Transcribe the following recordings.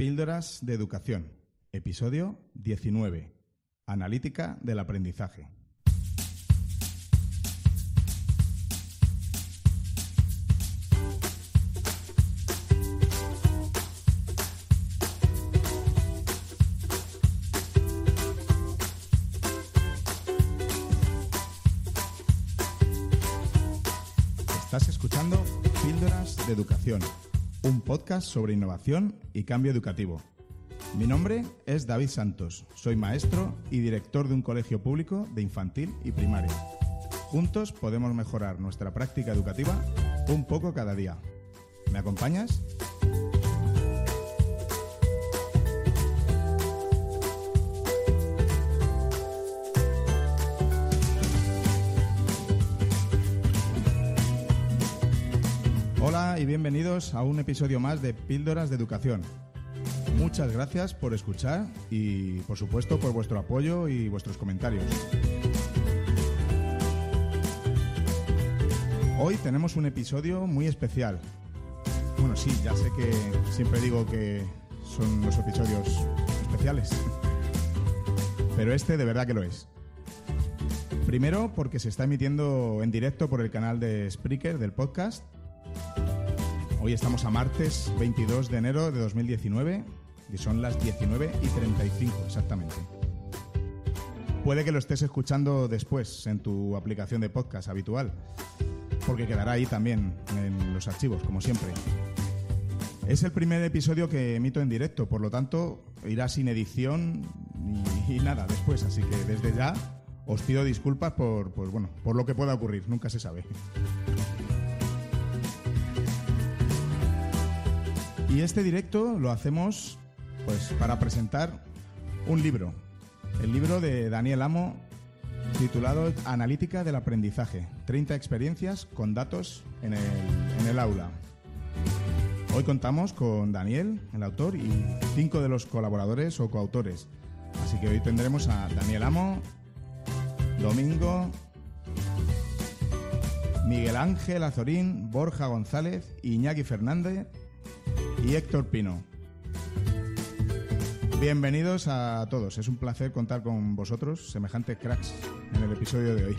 Píldoras de Educación, episodio 19. Analítica del aprendizaje. Estás escuchando Píldoras de Educación, un podcast sobre innovación y cambio educativo. Mi nombre es David Santos, soy maestro y director de un colegio público de infantil y primaria. Juntos podemos mejorar nuestra práctica educativa un poco cada día. ¿Me acompañas? Y bienvenidos a un episodio más de Píldoras de Educación. Muchas gracias por escuchar y, por supuesto, por vuestro apoyo y vuestros comentarios. Hoy tenemos un episodio muy especial. Bueno, sí, ya sé que siempre digo que son los episodios especiales, pero este de verdad que lo es. Primero porque se está emitiendo en directo por el canal de Spreaker del podcast Hoy estamos a martes 22 de enero de 2019 y son las 19 y 35 exactamente. Puede que lo estés escuchando después en tu aplicación de podcast habitual, porque quedará ahí también en los archivos, como siempre. Es el primer episodio que emito en directo, por lo tanto irá sin edición y, nada después, así que desde ya os pido disculpas por, bueno, por lo que pueda ocurrir, nunca se sabe. Y este directo lo hacemos pues para presentar un libro, el libro de Daniel Amo titulado Analítica del aprendizaje, 30 experiencias con datos en el, aula. Hoy contamos con Daniel, el autor, y cinco de los colaboradores o coautores. Así que hoy tendremos a Daniel Amo, Domingo, Miguel Ángel Azorín, Borja González, Iñaki Fernández y Héctor Pino. Bienvenidos a todos. Es un placer contar con vosotros, semejantes cracks, en el episodio de hoy.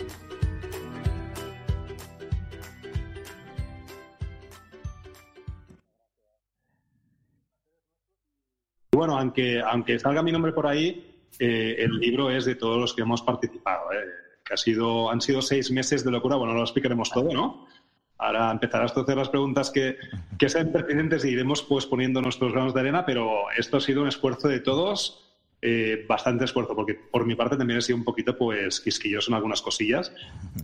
Bueno, aunque, aunque salga mi nombre por ahí, eh, el libro es de todos los que hemos participado. Eh, que ha sido, han sido seis meses de locura. Bueno, lo explicaremos todo, ¿no? Ahora empezarás a hacer las preguntas que, que sean pertinentes y iremos pues poniendo nuestros granos de arena, pero esto ha sido un esfuerzo de todos, eh, bastante esfuerzo, porque por mi parte también he sido un poquito pues quisquilloso en algunas cosillas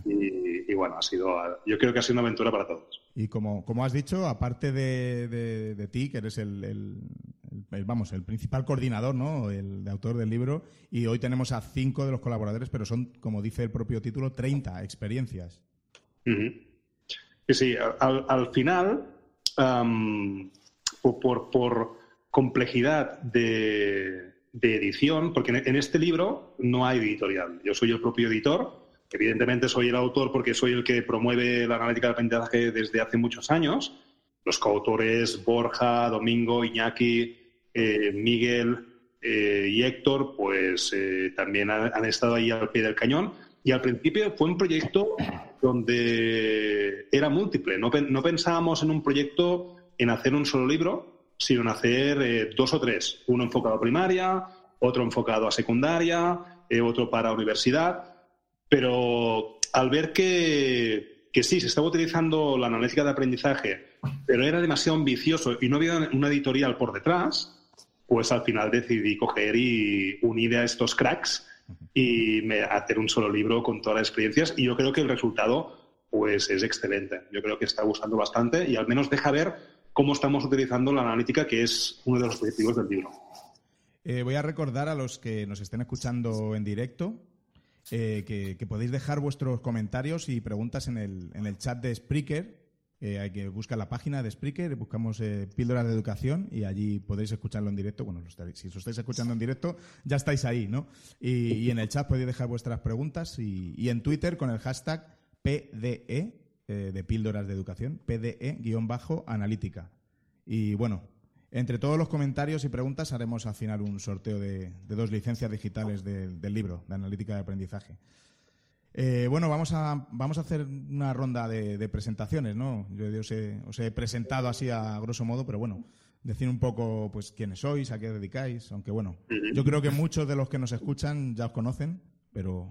y, bueno, ha sido, yo creo que ha sido una aventura para todos. Y como, como has dicho, aparte de, de, ti, que eres el, el, vamos, el principal coordinador, ¿no? El de autor del libro, y hoy tenemos a cinco de los colaboradores, pero son, como dice el propio título, 30 experiencias. Sí, sí, al, final, por, complejidad de, edición, porque en, este libro no hay editorial. Yo soy el propio editor, evidentemente soy el autor porque soy el que promueve la analítica del aprendizaje desde hace muchos años. Los coautores Borja, Domingo, Iñaki, eh, Miguel eh, y Héctor, pues eh, también han estado ahí al pie del cañón y al principio fue un proyecto donde era múltiple. No, pensábamos en un proyecto en hacer un solo libro, sino en hacer eh, dos o tres. Uno enfocado a primaria, otro enfocado a secundaria, eh, otro para universidad. Pero al ver que, que sí, se estaba utilizando la analítica de aprendizaje, pero era demasiado ambicioso y no había una editorial por detrás, pues al final decidí coger y unir a estos cracks y me, hacer un solo libro con todas las experiencias. Y yo creo que el resultado pues es excelente. Yo creo que está gustando bastante y al menos deja ver cómo estamos utilizando la analítica, que es uno de los objetivos del libro. Eh, voy a recordar a los que nos estén escuchando en directo eh, que, podéis dejar vuestros comentarios y preguntas en el, en el chat de Spreaker eh, hay que buscar la página de Spreaker, buscamos eh, Píldoras de Educación y allí podéis escucharlo en directo. Bueno, si os estáis escuchando en directo, ya estáis ahí, ¿no? Y, en el chat podéis dejar vuestras preguntas y, en Twitter con el hashtag PDE, eh, de Píldoras de Educación, PDE-analítica. Y bueno, Entre todos los comentarios y preguntas haremos al final un sorteo de, dos licencias digitales del libro de analítica de aprendizaje. Eh, bueno, vamos a, vamos a hacer una ronda de, presentaciones, ¿no? Yo, os, he, presentado así a grosso modo, pero bueno, decir un poco pues quiénes sois, a qué dedicáis, aunque bueno, yo creo que muchos de los que nos escuchan ya os conocen, pero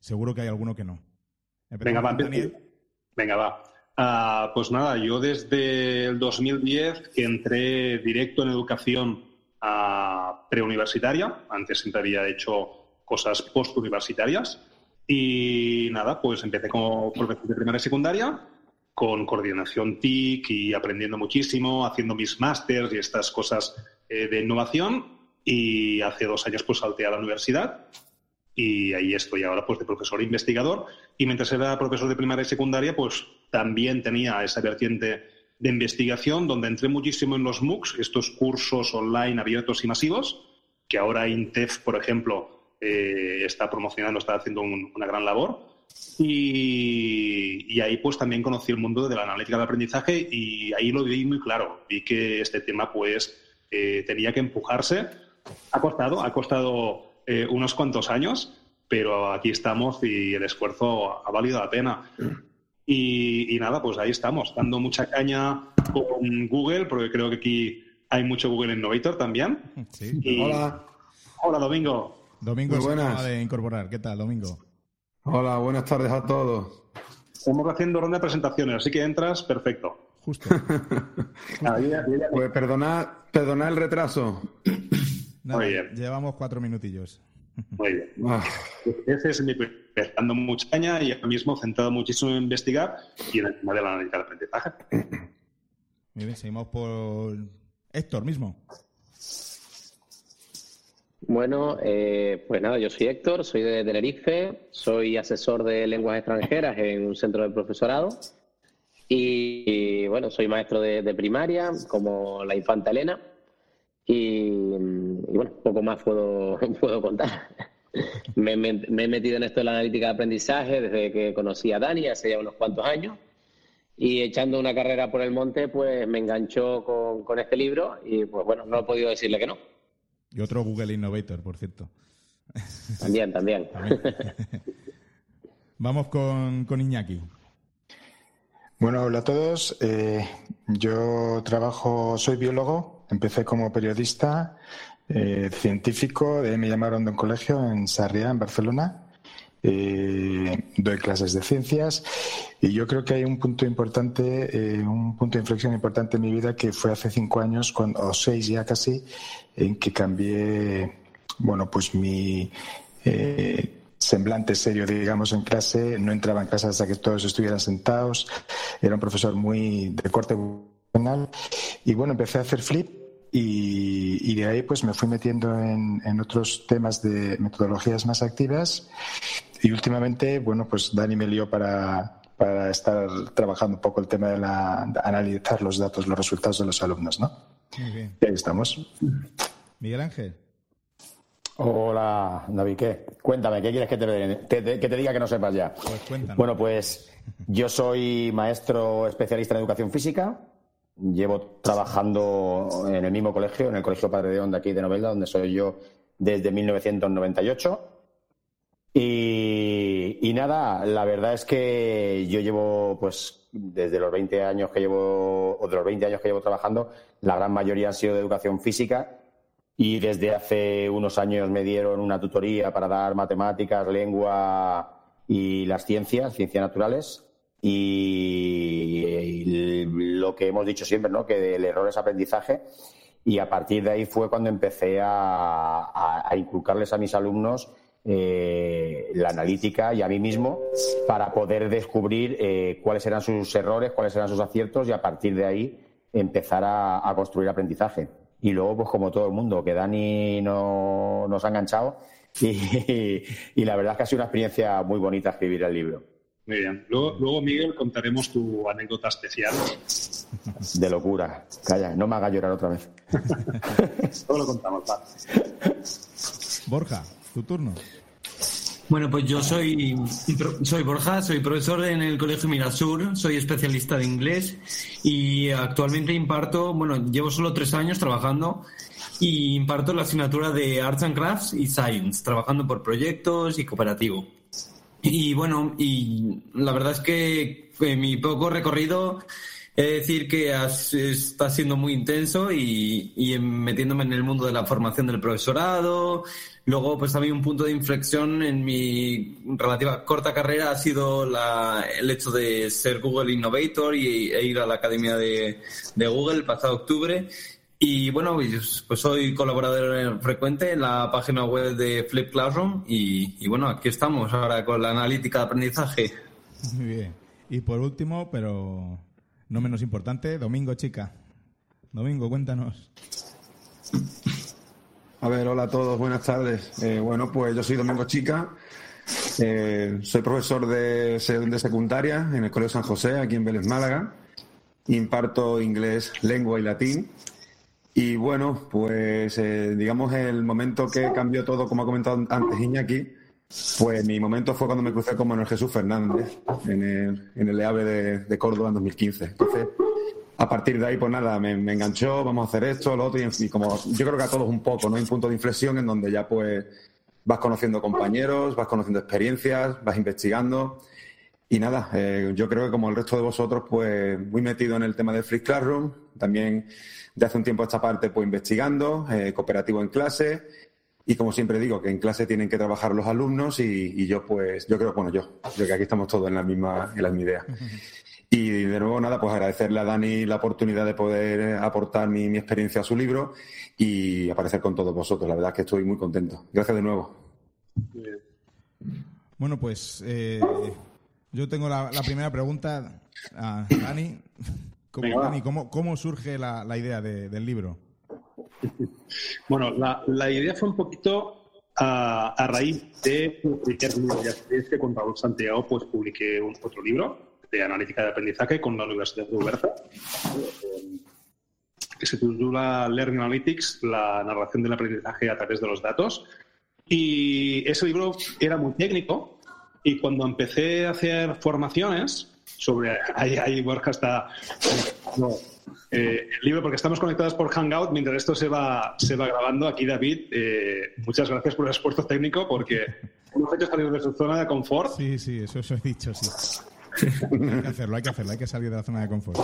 seguro que hay alguno que no. Venga, va, Venga, va. Ah, pues nada, yo desde el 2010 que entré directo en educación preuniversitaria, antes siempre había hecho cosas postuniversitarias y nada, pues empecé como profesor de primaria y secundaria con coordinación TIC y aprendiendo muchísimo, haciendo mis másters y estas cosas eh, de innovación. Y hace dos años pues salté a la universidad y ahí estoy ahora pues de profesor e investigador. Y mientras era profesor de primaria y secundaria pues también tenía esa vertiente de investigación donde entré muchísimo en los MOOCs, estos cursos online abiertos y masivos, que ahora INTEF, por ejemplo, eh, está promocionando, está haciendo una gran labor. Y, ahí pues también conocí el mundo de la analítica de aprendizaje y ahí lo vi muy claro. Vi que este tema pues eh, tenía que empujarse. Ha costado, ha costado eh, unos cuantos años, pero aquí estamos y el esfuerzo ha valido la pena. Y, nada, pues ahí estamos, dando mucha caña con Google, porque creo que aquí hay mucho Google Innovator también. Hola. Hola, Domingo. Domingo se acaba de incorporar. ¿Qué tal, Domingo? Hola, buenas tardes a todos. Estamos haciendo ronda de presentaciones, así que entras perfecto. Justo. pues perdonad, perdonad el retraso. Muy bien. Llevamos cuatro minutillos. Muy bien. Ah. Ese es mi dando mucha caña y ahora mismo centrado muchísimo en investigar y en el tema de la analítica del aprendizaje. Muy bien, seguimos por Héctor mismo. Bueno, eh, pues nada, yo soy Héctor, soy de Tenerife, soy asesor de lenguas extranjeras en un centro de profesorado y, bueno, soy maestro de primaria como la infanta Elena y, bueno, poco más puedo, puedo contar. me, he metido en esto de la analítica de aprendizaje desde que conocí a Dani hace ya unos cuantos años. Y echando una carrera por el monte, pues me enganchó con, con este libro y pues bueno, no he podido decirle que no. Y otro Google Innovator, por cierto. También, también. Vamos con, con Iñaki. Bueno, hola a todos. Eh, yo trabajo, soy biólogo, empecé como periodista eh, científico, me llamaron de un colegio en Sarriá, en Barcelona. Eh, doy clases de ciencias y yo creo que hay un punto importante, un punto de inflexión importante en mi vida que fue hace cinco años, o seis ya casi, en que cambié, bueno, pues mi semblante serio, digamos, en clase. No entraba en clase hasta que todos estuvieran sentados. Era un profesor muy de corte vocacional. Y bueno, empecé a hacer flip y, de ahí pues me fui metiendo en, otros temas de metodologías más activas. Y últimamente, bueno, pues Dani me lió para, para estar trabajando un poco el tema de, la, analizar los datos, los resultados de los alumnos, ¿no? Muy bien. Y ahí estamos. Miguel Ángel. Hola, David, ¿qué? Cuéntame, ¿qué quieres que te, que te diga que no sepas ya? Pues bueno, pues yo soy maestro especialista en educación física. Llevo trabajando en el mismo colegio, en el Colegio Padre de Onda aquí de Novelda, donde soy yo desde 1998. Y, y nada, la verdad es que yo llevo, pues, desde los 20 años que llevo, o de los 20 años que llevo trabajando, la gran mayoría han sido de educación física y desde hace unos años me dieron una tutoría para dar matemáticas, lengua y las ciencias, ciencias naturales. Y, lo que hemos dicho siempre, ¿no? que el error es aprendizaje. Y a partir de ahí fue cuando empecé a, inculcarles a mis alumnos eh, la analítica y a mí mismo para poder descubrir eh, cuáles eran sus errores, cuáles eran sus aciertos y a partir de ahí empezar a construir aprendizaje. Y luego, pues como todo el mundo, que Dani no, nos ha enganchado y, la verdad es que ha sido una experiencia muy bonita escribir el libro. Muy bien. Luego, luego, Miguel, contaremos tu anécdota especial. De locura. Calla, no me haga llorar otra vez. Todo lo contamos, va. Borja, tu turno. Bueno, pues yo soy, soy Borja, soy profesor en el Colegio Mirasur, soy especialista de inglés y actualmente imparto, bueno, llevo solo tres años trabajando y imparto la asignatura de Arts and Crafts y Science, trabajando por proyectos y cooperativo. Y bueno, y la verdad es que mi poco recorrido He de decir que está siendo muy intenso y, metiéndome en el mundo de la formación del profesorado. Luego, pues también un punto de inflexión en mi relativa corta carrera ha sido el hecho de ser Google Innovator y, e ir a la Academia de, Google el pasado octubre. Y bueno, pues, pues soy colaborador frecuente en la página web de Flip Classroom y, y bueno, aquí estamos ahora con la analítica de aprendizaje. Muy bien. Y por último, pero no menos importante, Domingo Chica. Domingo, cuéntanos. A ver, hola a todos, buenas tardes. Eh, bueno, pues yo soy Domingo Chica, eh, soy profesor de, de, secundaria en el Colegio San José, aquí en Vélez, Málaga. Imparto inglés, lengua y latín. Y bueno, pues eh, digamos el momento que cambió todo, como ha comentado antes Iñaki, pues mi momento fue cuando me crucé con Manuel Jesús Fernández en el, en el EAVE de, Córdoba en 2015. Entonces, a partir de ahí, pues nada, me, enganchó, vamos a hacer esto, lo otro, y, como yo creo que a todos un poco, ¿no? Hay un punto de inflexión en donde ya pues vas conociendo compañeros, vas conociendo experiencias, vas investigando. Y nada, eh, yo creo que como el resto de vosotros, pues muy metido en el tema de Free Classroom, también de hace un tiempo a esta parte, pues investigando, eh, cooperativo en clase y como siempre digo, que en clase tienen que trabajar los alumnos y, yo pues, yo creo, bueno, yo, yo que aquí estamos todos en la misma, en la misma idea. Y de nuevo, nada, pues agradecerle a Dani la oportunidad de poder aportar mi, experiencia a su libro y aparecer con todos vosotros. La verdad es que estoy muy contento. Gracias de nuevo. Bueno, pues eh, yo tengo la, primera pregunta a Dani. ¿Cómo, ¿cómo, surge la, idea del libro? Bueno, la, idea fue un poquito a, raíz de publicar Ya sabéis que con Raúl Santiago pues, publiqué un, otro libro de analítica de aprendizaje con la Universidad de Uberza, que se titula Learning Analytics, la narración del aprendizaje a través de los datos. Y ese libro era muy técnico y cuando empecé a hacer formaciones sobre... Ahí, ahí Borja está... Eh, el libro, porque estamos conectados por Hangout mientras esto se va, se va grabando. Aquí, David, eh, muchas gracias por el esfuerzo técnico porque hemos hecho salir de su zona de confort. Sí, sí, eso, eso he dicho, sí. Hay que hacerlo, hay que hacerlo, hay que salir de la zona de confort.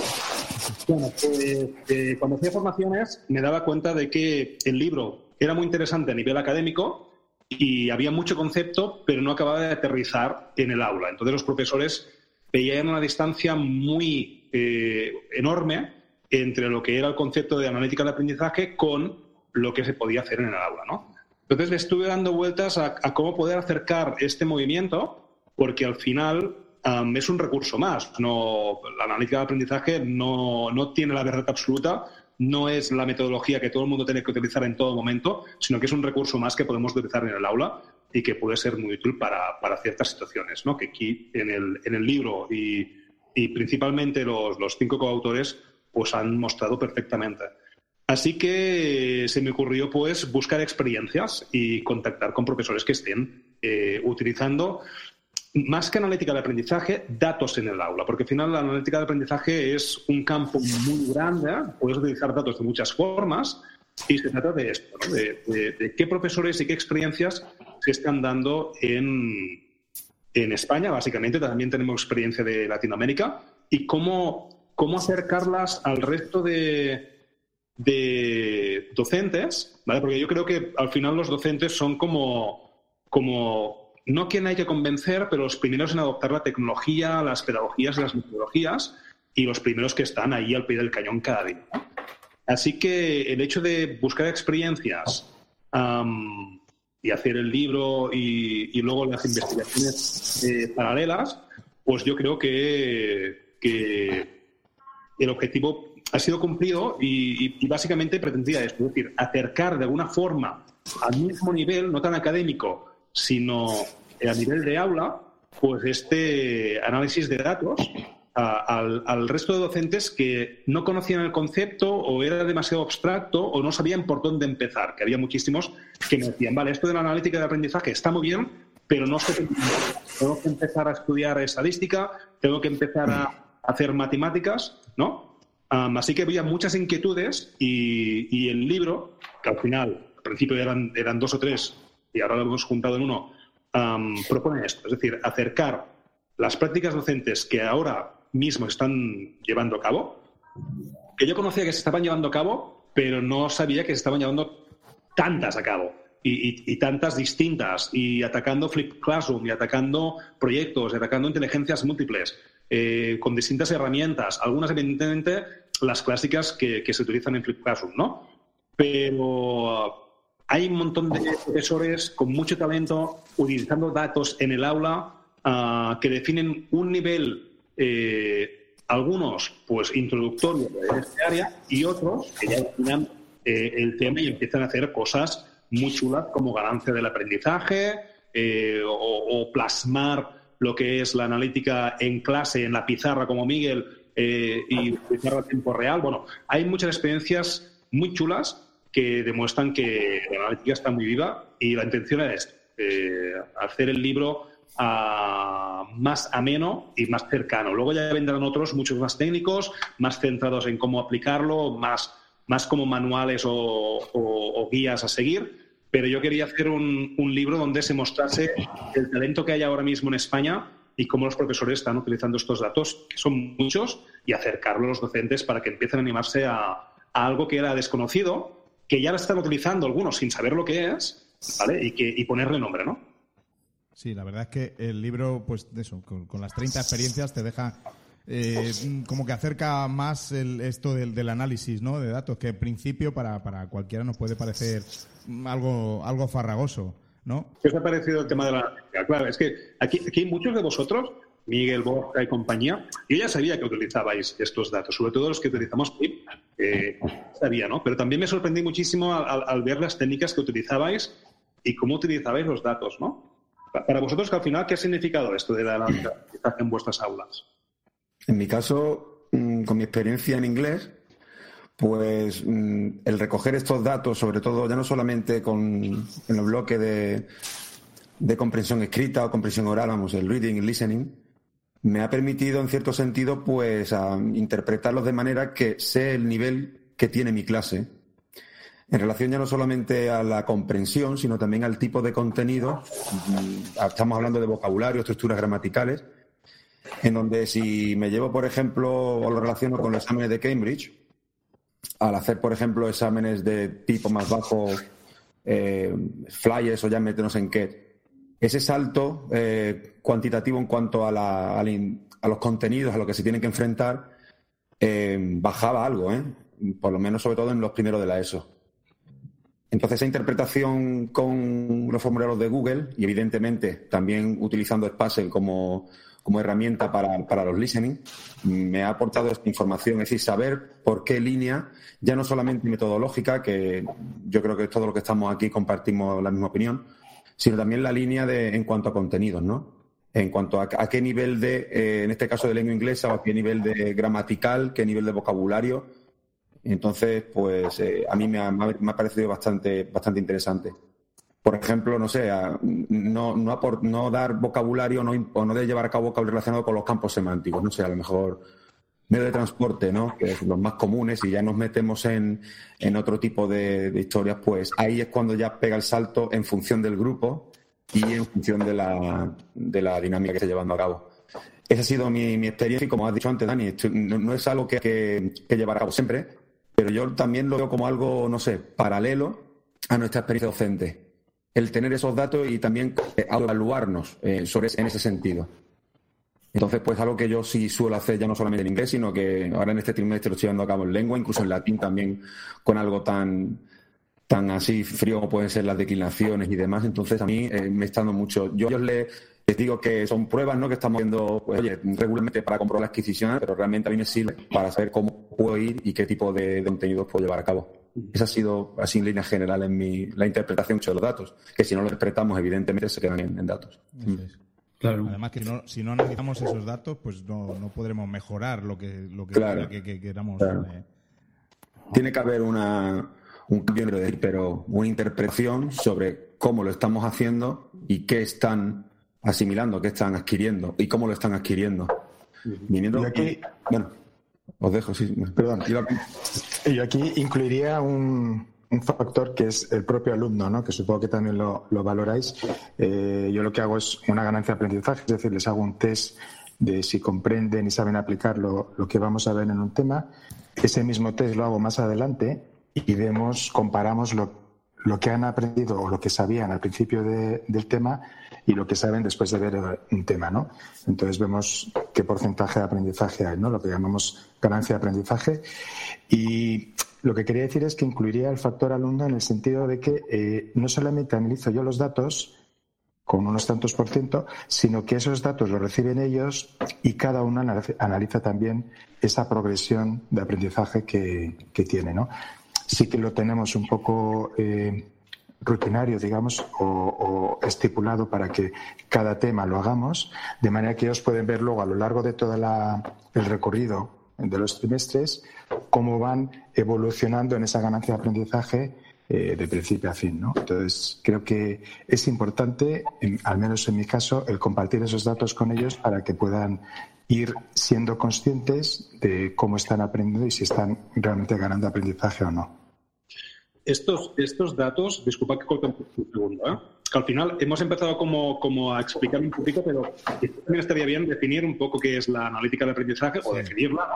Bueno, pues eh, cuando hacía formaciones me daba cuenta de que el libro era muy interesante a nivel académico y había mucho concepto, pero no acababa de aterrizar en el aula. Entonces los profesores veían una distancia muy enorme entre lo que era el concepto de analítica de aprendizaje con lo que se podía hacer en el aula, ¿no? Entonces le estuve dando vueltas a, cómo poder acercar este movimiento, porque al final es un recurso más. La analítica de aprendizaje no, no, tiene la verdad absoluta, no es la metodología que todo el mundo tiene que utilizar en todo momento, sino que es un recurso más que podemos utilizar en el aula y que puede ser muy útil para, para ciertas situaciones, ¿no? Que aquí en el, en el libro y, y principalmente los, los cinco coautores pues han mostrado perfectamente. Así que se me ocurrió pues buscar experiencias y contactar con profesores que estén eh, utilizando más que analítica de aprendizaje, datos en el aula, porque al final la analítica de aprendizaje es un campo muy grande, puedes utilizar datos de muchas formas y se trata de esto, de, qué profesores y qué experiencias se están dando en, en España, básicamente, también tenemos experiencia de Latinoamérica, y cómo cómo acercarlas al resto de, docentes, ¿vale? Porque yo creo que al final los docentes son como, como no quien hay que convencer, pero los primeros en adoptar la tecnología, las pedagogías y las metodologías, y los primeros que están ahí al pie del cañón cada día. Así que el hecho de buscar experiencias y hacer el libro y, luego las investigaciones eh, paralelas, pues yo creo que, el objetivo ha sido cumplido y, básicamente pretendía esto, es decir, acercar de alguna forma al mismo nivel, no tan académico, sino a nivel de aula, pues este análisis de datos al, resto de docentes que no conocían el concepto o era demasiado abstracto o no sabían por dónde empezar, que había muchísimos que me decían, vale, esto de la analítica de aprendizaje está muy bien, pero no sé tengo que empezar a estudiar estadística, tengo que empezar a hacer matemáticas, ¿no? así que había muchas inquietudes y, el libro, que al final, al principio eran dos o tres y ahora lo hemos juntado en uno, propone esto, es decir, acercar las prácticas docentes que ahora mismo están llevando a cabo, que yo conocía que se estaban llevando a cabo, pero no sabía que se estaban llevando tantas a cabo y, tantas distintas, y atacando Flip Classroom, y atacando proyectos, y atacando inteligencias múltiples, eh, con distintas herramientas, algunas evidentemente las clásicas que, se utilizan en Flip Classroom, ¿no? Pero hay un montón de profesores con mucho talento utilizando datos en el aula ah, que definen un nivel, eh, algunos pues introductorio de este área y otros que ya dominan eh, el tema y empiezan a hacer cosas muy chulas como ganancia del aprendizaje eh, o, plasmar lo que es la analítica en clase, en la pizarra como Miguel y pizarra a tiempo real. Bueno, hay muchas experiencias muy chulas que demuestran que la analítica está muy viva y la intención es eh, hacer el libro más ameno y más cercano. Luego ya vendrán otros, muchos más técnicos, más centrados en cómo aplicarlo, más, más como manuales o, guías a seguir. Pero yo quería hacer un, un libro donde se mostrase el talento que hay ahora mismo en España y cómo los profesores están utilizando estos datos, que son muchos, y acercarlo a los docentes para que empiecen a animarse a, a algo que era desconocido que ya la están utilizando algunos sin saber lo que es, ¿vale? Y, que, y ponerle nombre, ¿no? Sí, la verdad es que el libro, pues de eso, con, las 30 experiencias te deja eh, como que acerca más el, esto del, del, análisis ¿no? de datos, que en principio para, para cualquiera nos puede parecer algo, algo farragoso. ¿no? ¿Qué os ha parecido el tema de la Claro, es que aquí, aquí muchos de vosotros Miguel Borja y compañía, yo ya sabía que utilizabais estos datos, sobre todo los que utilizamos PIP, sabía, ¿no? Pero también me sorprendí muchísimo al, ver las técnicas que utilizabais y cómo utilizabais los datos, ¿no? Para vosotros, al final, ¿qué ha significado esto de la analización en vuestras aulas? En mi caso, mm, con mi experiencia en inglés, pues mm, el recoger estos datos, sobre todo ya no solamente con, en los bloques de, de comprensión escrita o comprensión oral, vamos, el reading y listening, me ha permitido, en cierto sentido, pues interpretarlos de manera que sé el nivel que tiene mi clase. En relación ya no solamente a la comprensión, sino también al tipo de contenido. Mm, estamos hablando de vocabulario, estructuras gramaticales, en donde si me llevo, por ejemplo, o lo relaciono con los exámenes de Cambridge, al hacer, por ejemplo, exámenes de tipo más bajo, eh, flyers o ya meternos en qué, ese salto eh, cuantitativo en cuanto a, los contenidos a los que se tienen que enfrentar eh, bajaba algo, ¿eh? por lo menos sobre todo en los primeros de la ESO. Entonces esa interpretación con los formularios de Google y evidentemente también utilizando Spassel como, herramienta para, los listening, me ha aportado esta información, es decir, saber por qué línea, ya no solamente metodológica, que yo creo que todo lo que estamos aquí compartimos la misma opinión, sino también la línea de, en cuanto a contenidos, ¿no? En cuanto a, qué nivel de, eh, en este caso de lengua inglesa, o a qué nivel de gramatical, qué nivel de vocabulario. Entonces, pues eh, a mí me ha, parecido bastante, bastante interesante. Por ejemplo, no sé, no, no, no dar vocabulario no, o no de llevar a cabo vocabulario relacionado con los campos semánticos. No sé, a lo mejor medio de transporte, ¿no? Que es los más comunes, y ya nos metemos en, en otro tipo de, historias, pues ahí es cuando ya pega el salto en función del grupo y en función de la, de la dinámica que está llevando a cabo. Esa ha sido mi, mi experiencia y como has dicho antes, Dani, no, es algo que hay que, llevar a cabo siempre, pero yo también lo veo como algo, no sé, paralelo a nuestra experiencia docente. El tener esos datos y también evaluarnos eh, sobre, en ese sentido. Entonces, pues algo que yo sí suelo hacer ya no solamente en inglés, sino que ahora en este trimestre lo estoy llevando a cabo en lengua, incluso en latín también, con algo tan, tan así frío como pueden ser las declinaciones y demás. Entonces, a mí eh, me está dando mucho. Yo les, les digo que son pruebas ¿no? que estamos haciendo pues, oye, regularmente para comprobar la adquisición, pero realmente a mí me sirve para saber cómo puedo ir y qué tipo de, contenidos puedo llevar a cabo. Esa ha sido, así en línea general, en mi, la interpretación de los datos, que si no lo interpretamos, evidentemente se quedan en, datos. Además que si no analizamos esos datos, pues no, no podremos mejorar lo que, lo que, queramos. Eh. Tiene que haber una, un cambio, pero una interpretación sobre cómo lo estamos haciendo y qué están asimilando, qué están adquiriendo y cómo lo están adquiriendo. aquí, bueno. Os dejo, sí. Perdón. Yo aquí incluiría un, factor que es el propio alumno, ¿no? que supongo que también lo, valoráis. Eh, yo lo que hago es una ganancia de aprendizaje, es decir, les hago un test de si comprenden y saben aplicar lo, que vamos a ver en un tema. Ese mismo test lo hago más adelante y vemos, comparamos lo que han aprendido o lo que sabían al principio del tema y lo que saben después de ver un tema, ¿no? Entonces vemos qué porcentaje de aprendizaje hay, ¿no? Lo que llamamos ganancia de aprendizaje. Y lo que quería decir es que incluiría el factor alumno en el sentido de que eh, no solamente analizo yo los datos con unos tantos por ciento, sino que esos datos los reciben ellos y cada uno analiza también esa progresión de aprendizaje que, que tiene, ¿no? sí que lo tenemos un poco eh, rutinario, digamos, o, estipulado para que cada tema lo hagamos, de manera que ellos pueden ver luego a lo largo de todo el recorrido de los trimestres cómo van evolucionando en esa ganancia de aprendizaje eh, de principio a fin. Entonces, creo que es importante, al menos en mi caso, el compartir esos datos con ellos para que puedan ir siendo conscientes de cómo están aprendiendo y si están realmente ganando aprendizaje o no. Estos, estos datos, disculpa que corte un segundo, ¿eh? que al final hemos empezado como, como a explicar un poquito, pero también estaría bien definir un poco qué es la analítica de aprendizaje o definirla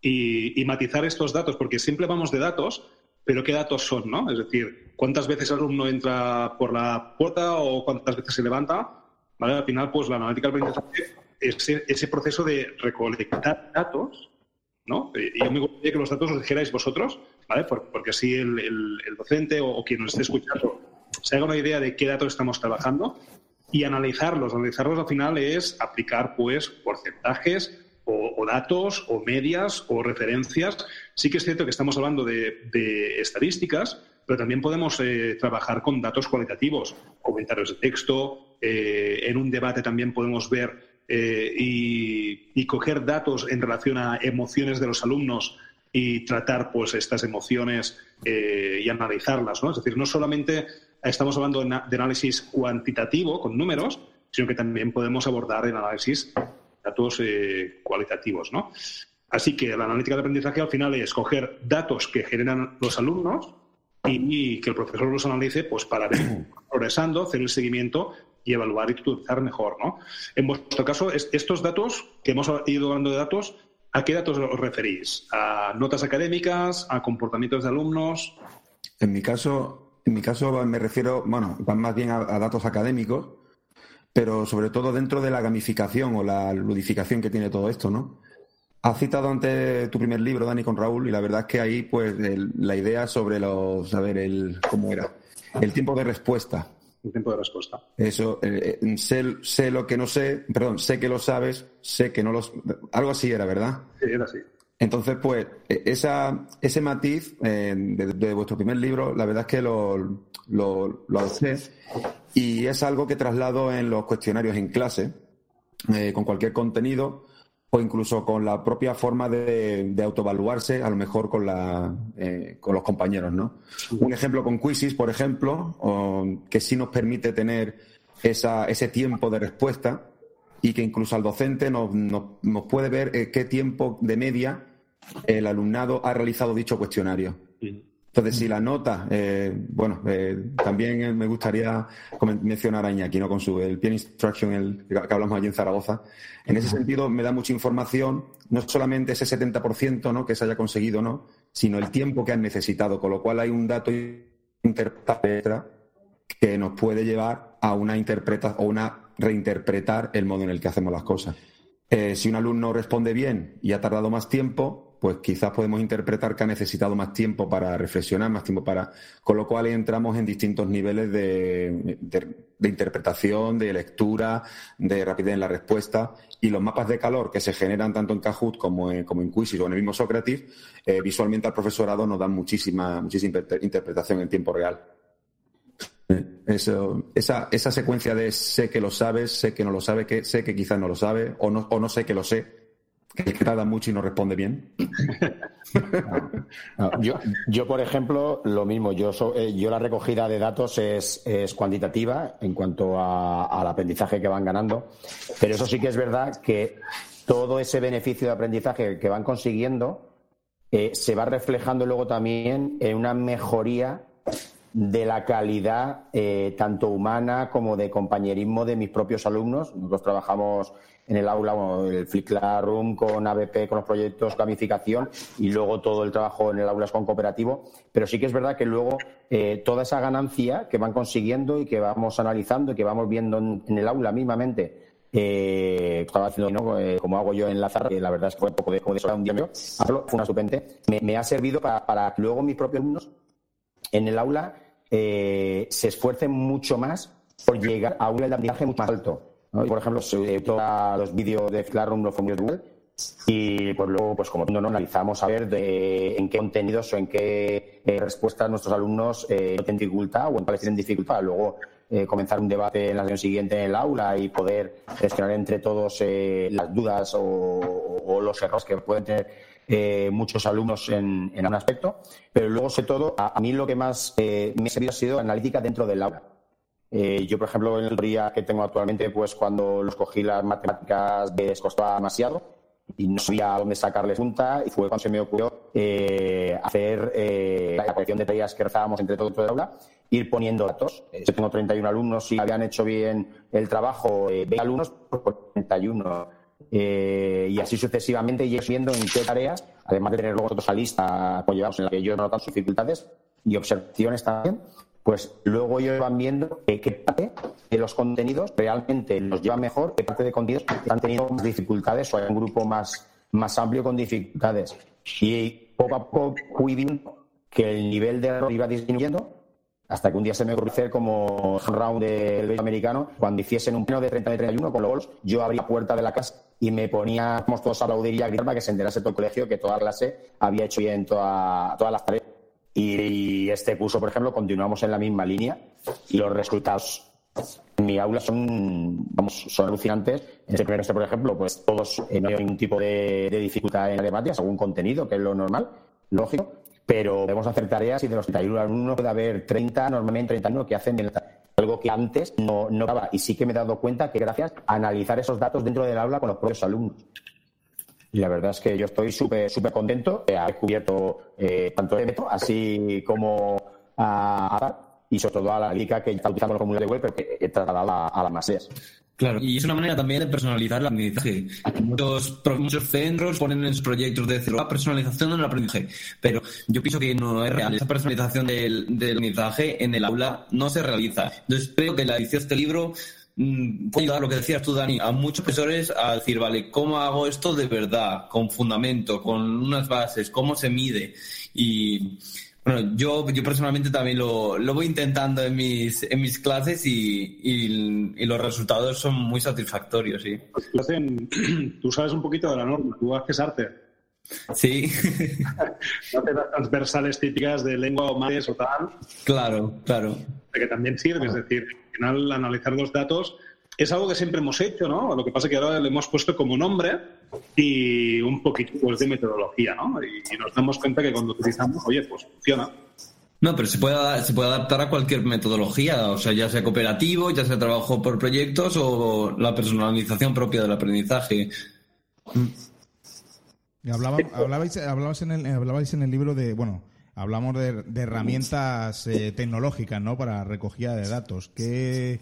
y, y matizar estos datos, porque siempre vamos de datos, pero ¿qué datos son? ¿no? Es decir, ¿cuántas veces el alumno entra por la puerta o cuántas veces se levanta? ¿Vale? Al final, pues la analítica del aprendizaje ese, ese proceso de recolectar datos, ¿no? Y yo me gustaría que los datos los dijerais vosotros, ¿vale? Porque así el, docente o, quien nos esté escuchando se haga una idea de qué datos estamos trabajando y analizarlos. Analizarlos al final es aplicar, pues, porcentajes o, datos o medias o referencias. Sí que es cierto que estamos hablando de, de estadísticas, pero también podemos eh, trabajar con datos cualitativos, comentarios de texto. Eh, en un debate también podemos ver eh, y, coger datos en relación a emociones de los alumnos y tratar pues estas emociones eh, y analizarlas, ¿no? Es decir, no solamente estamos hablando de análisis cuantitativo con números, sino que también podemos abordar el análisis datos eh, cualitativos, ¿no? Así que la analítica de aprendizaje al final es coger datos que generan los alumnos y, que el profesor los analice pues para ver progresando, hacer el seguimiento y evaluar y utilizar mejor. ¿no? En vuestro caso, estos datos, que hemos ido hablando de datos, ¿a qué datos os referís? ¿A notas académicas? ¿A comportamientos de alumnos? En mi caso, en mi caso me refiero, bueno, más bien a, datos académicos, pero sobre todo dentro de la gamificación o la ludificación que tiene todo esto, ¿no? Has citado antes tu primer libro, Dani, con Raúl, y la verdad es que ahí, pues, la idea sobre los, a ver, el, ¿cómo era? El tiempo de respuesta un tiempo de respuesta. Eso, eh, eh, sé, lo que no sé, perdón, sé que lo sabes, sé que no lo... Algo así era, ¿verdad? Sí, era así. Entonces, pues, e, esa, ese matiz eh, de, vuestro primer libro, la verdad es que lo, lo, lo y es algo que traslado en los cuestionarios en clase, con cualquier contenido, o incluso con la propia forma de, de autoevaluarse, a lo mejor con, la, eh, con los compañeros. ¿no? Un ejemplo con Quizzes, por ejemplo, que sí nos permite tener esa, ese tiempo de respuesta y que incluso al docente nos, nos, puede ver eh, qué tiempo de media el alumnado ha realizado dicho cuestionario. Entonces, si la nota, eh, bueno, eh, también me gustaría mencionar a Iñaki, ¿no? Con su el Peer Instruction, el, que hablamos allí en Zaragoza. En ese sentido, me da mucha información, no solamente ese 70% ¿no? que se haya conseguido, ¿no? Sino el tiempo que han necesitado, con lo cual hay un dato interpreta que nos puede llevar a una interpreta o una reinterpretar el modo en el que hacemos las cosas. Eh, si un alumno responde bien y ha tardado más tiempo, pues quizás podemos interpretar que ha necesitado más tiempo para reflexionar, más tiempo para. Con lo cual entramos en distintos niveles de, interpretación, de lectura, de rapidez en la respuesta. Y los mapas de calor que se generan tanto en Kahoot como en, como en Quizzes o en el mismo Socrative, eh, visualmente al profesorado nos dan muchísima, muchísima interpretación en tiempo real. Eh, eso, esa, esa secuencia de sé que lo sabes, sé que no lo sabe, que sé que quizás no lo sabe, o no, o no sé que lo sé, que tarda mucho y no responde bien. yo, por ejemplo, lo mismo. Yo, eh, yo la recogida de datos es, es cuantitativa en cuanto al aprendizaje que van ganando. Pero eso sí que es verdad que todo ese beneficio de aprendizaje que van consiguiendo eh, se va reflejando luego también en una mejoría de la calidad eh, tanto humana como de compañerismo de mis propios alumnos. Nosotros trabajamos en el aula, el Flick Room con ABP, con los proyectos gamificación y luego todo el trabajo en el aula es con cooperativo. Pero sí que es verdad que luego eh, toda esa ganancia que van consiguiendo y que vamos analizando y que vamos viendo en, el aula mismamente, eh, estaba haciendo eh, como hago yo en la zarra, que la verdad es que fue un poco de, de un día mío, fue una estupente, me, ha servido para, para que luego mis propios alumnos en el aula se esfuercen mucho más por llegar a un nivel de aprendizaje mucho más alto por ejemplo, se los vídeos de Classroom los fondos Google y pues luego, pues como no analizamos a ver de, en qué contenidos o en qué eh, respuestas nuestros alumnos eh, tienen dificultad o en cuáles tienen dificultad. Luego eh, comenzar un debate en la sesión siguiente en el aula y poder gestionar entre todos eh, las dudas o, los errores que pueden tener muchos alumnos en, en, un aspecto. Pero luego, sobre todo, a, a mí lo que más me ha servido ha sido analítica dentro del aula eh, yo, por ejemplo, en el día que tengo actualmente, pues cuando los cogí las matemáticas les costaba demasiado y no sabía dónde sacarles punta y fue cuando se me ocurrió eh, hacer eh, la colección de tareas que rezábamos entre todo el aula, ir poniendo datos. Yo tengo 31 alumnos, si habían hecho bien el trabajo, 20 alumnos, pues por 31. y así sucesivamente, y viendo en qué tareas, además de tener luego la lista apoyados en la que yo no sus dificultades y observaciones también, pues luego ellos van viendo qué parte de los contenidos realmente los lleva mejor, qué parte de contenidos han tenido más dificultades o hay un grupo más, más amplio con dificultades. Y poco a poco fui viendo que el nivel de error iba disminuyendo hasta que un día se me ocurrió hacer como round del americano, cuando hiciesen un pleno de 30 de 31 con los gols, yo abría puerta de la casa y me ponía, todos a aplaudir y a gritar para que se enterase todo el colegio que toda la clase había hecho bien todas las tareas. Y este curso, por ejemplo, continuamos en la misma línea y los resultados en mi aula son, vamos, son alucinantes. En este primer por ejemplo, pues todos eh, no hay ningún tipo de, dificultad en matemáticas, algún contenido, que es lo normal, lógico, pero debemos hacer tareas y de los 31 alumnos puede haber 30, normalmente 31 que hacen algo que antes no, no daba. Y sí que me he dado cuenta que gracias a analizar esos datos dentro del aula con los propios alumnos. Y la verdad es que yo estoy súper súper contento de haber cubierto eh, tanto el evento así como a, y sobre todo a la liga que está utilizando los formularios de web, pero que he tratado a, las masías. Claro, y es una manera también de personalizar el aprendizaje. Muchos, muchos centros ponen en sus proyectos de la personalización del aprendizaje, pero yo pienso que no es real. Esa personalización del, del aprendizaje en el aula no se realiza. Entonces creo que la edición de este libro puede ayudar lo que decías tú, Dani, a muchos profesores a decir, vale, ¿cómo hago esto de verdad? Con fundamento, con unas bases, ¿cómo se mide? Y bueno, yo, yo personalmente también lo, lo voy intentando en mis, en mis clases y, y, los resultados son muy satisfactorios, sí. Tú sabes un poquito de la norma, tú haces arte. Sí. no te das transversales típicas de lengua o más o tal. Claro, claro. Que también sirve, es decir, final analizar los datos es algo que siempre hemos hecho, ¿no? Lo que pasa es que ahora le hemos puesto como nombre y un poquito pues, de metodología, ¿no? Y, nos damos cuenta que cuando utilizamos, oye, pues funciona. No, pero se puede, se puede adaptar a cualquier metodología, o sea, ya sea cooperativo, ya sea trabajo por proyectos o la personalización propia del aprendizaje. Hablaba, hablabais, hablabais, en el, hablabais en el libro de, bueno, hablamos de, herramientas eh, tecnológicas, ¿no? Para recogida de datos. ¿Qué,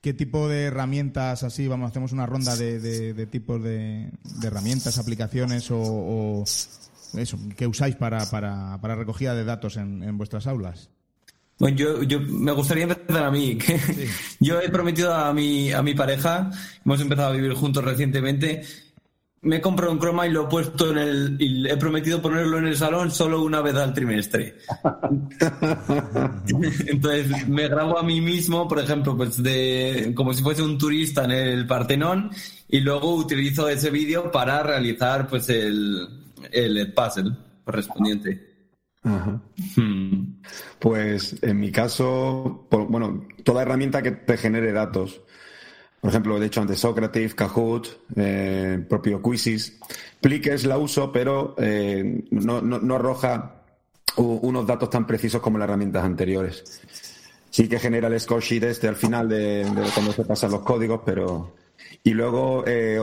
¿Qué tipo de herramientas así? Vamos, hacemos una ronda de, de, tipos de, herramientas, aplicaciones o, eso, que usáis para, para, para recogida de datos en, en vuestras aulas. Bueno, yo, yo me gustaría empezar a mí. Que Yo he prometido a mi, a mi pareja, hemos empezado a vivir juntos recientemente, me he comprado un croma y lo he puesto en el. Y he prometido ponerlo en el salón solo una vez al trimestre. Entonces me grabo a mí mismo, por ejemplo, pues de como si fuese un turista en el Partenón, y luego utilizo ese vídeo para realizar pues el, el puzzle correspondiente. Hmm. Pues en mi caso, bueno, toda herramienta que te genere datos. Por ejemplo, de hecho antes Socrative, Kahoot, eh, propio Quizzes. Plickers la uso, pero eh, no, arroja unos datos tan precisos como las herramientas anteriores. Sí que genera el score sheet este al final de, cuando se pasan los códigos, pero Y luego, eh,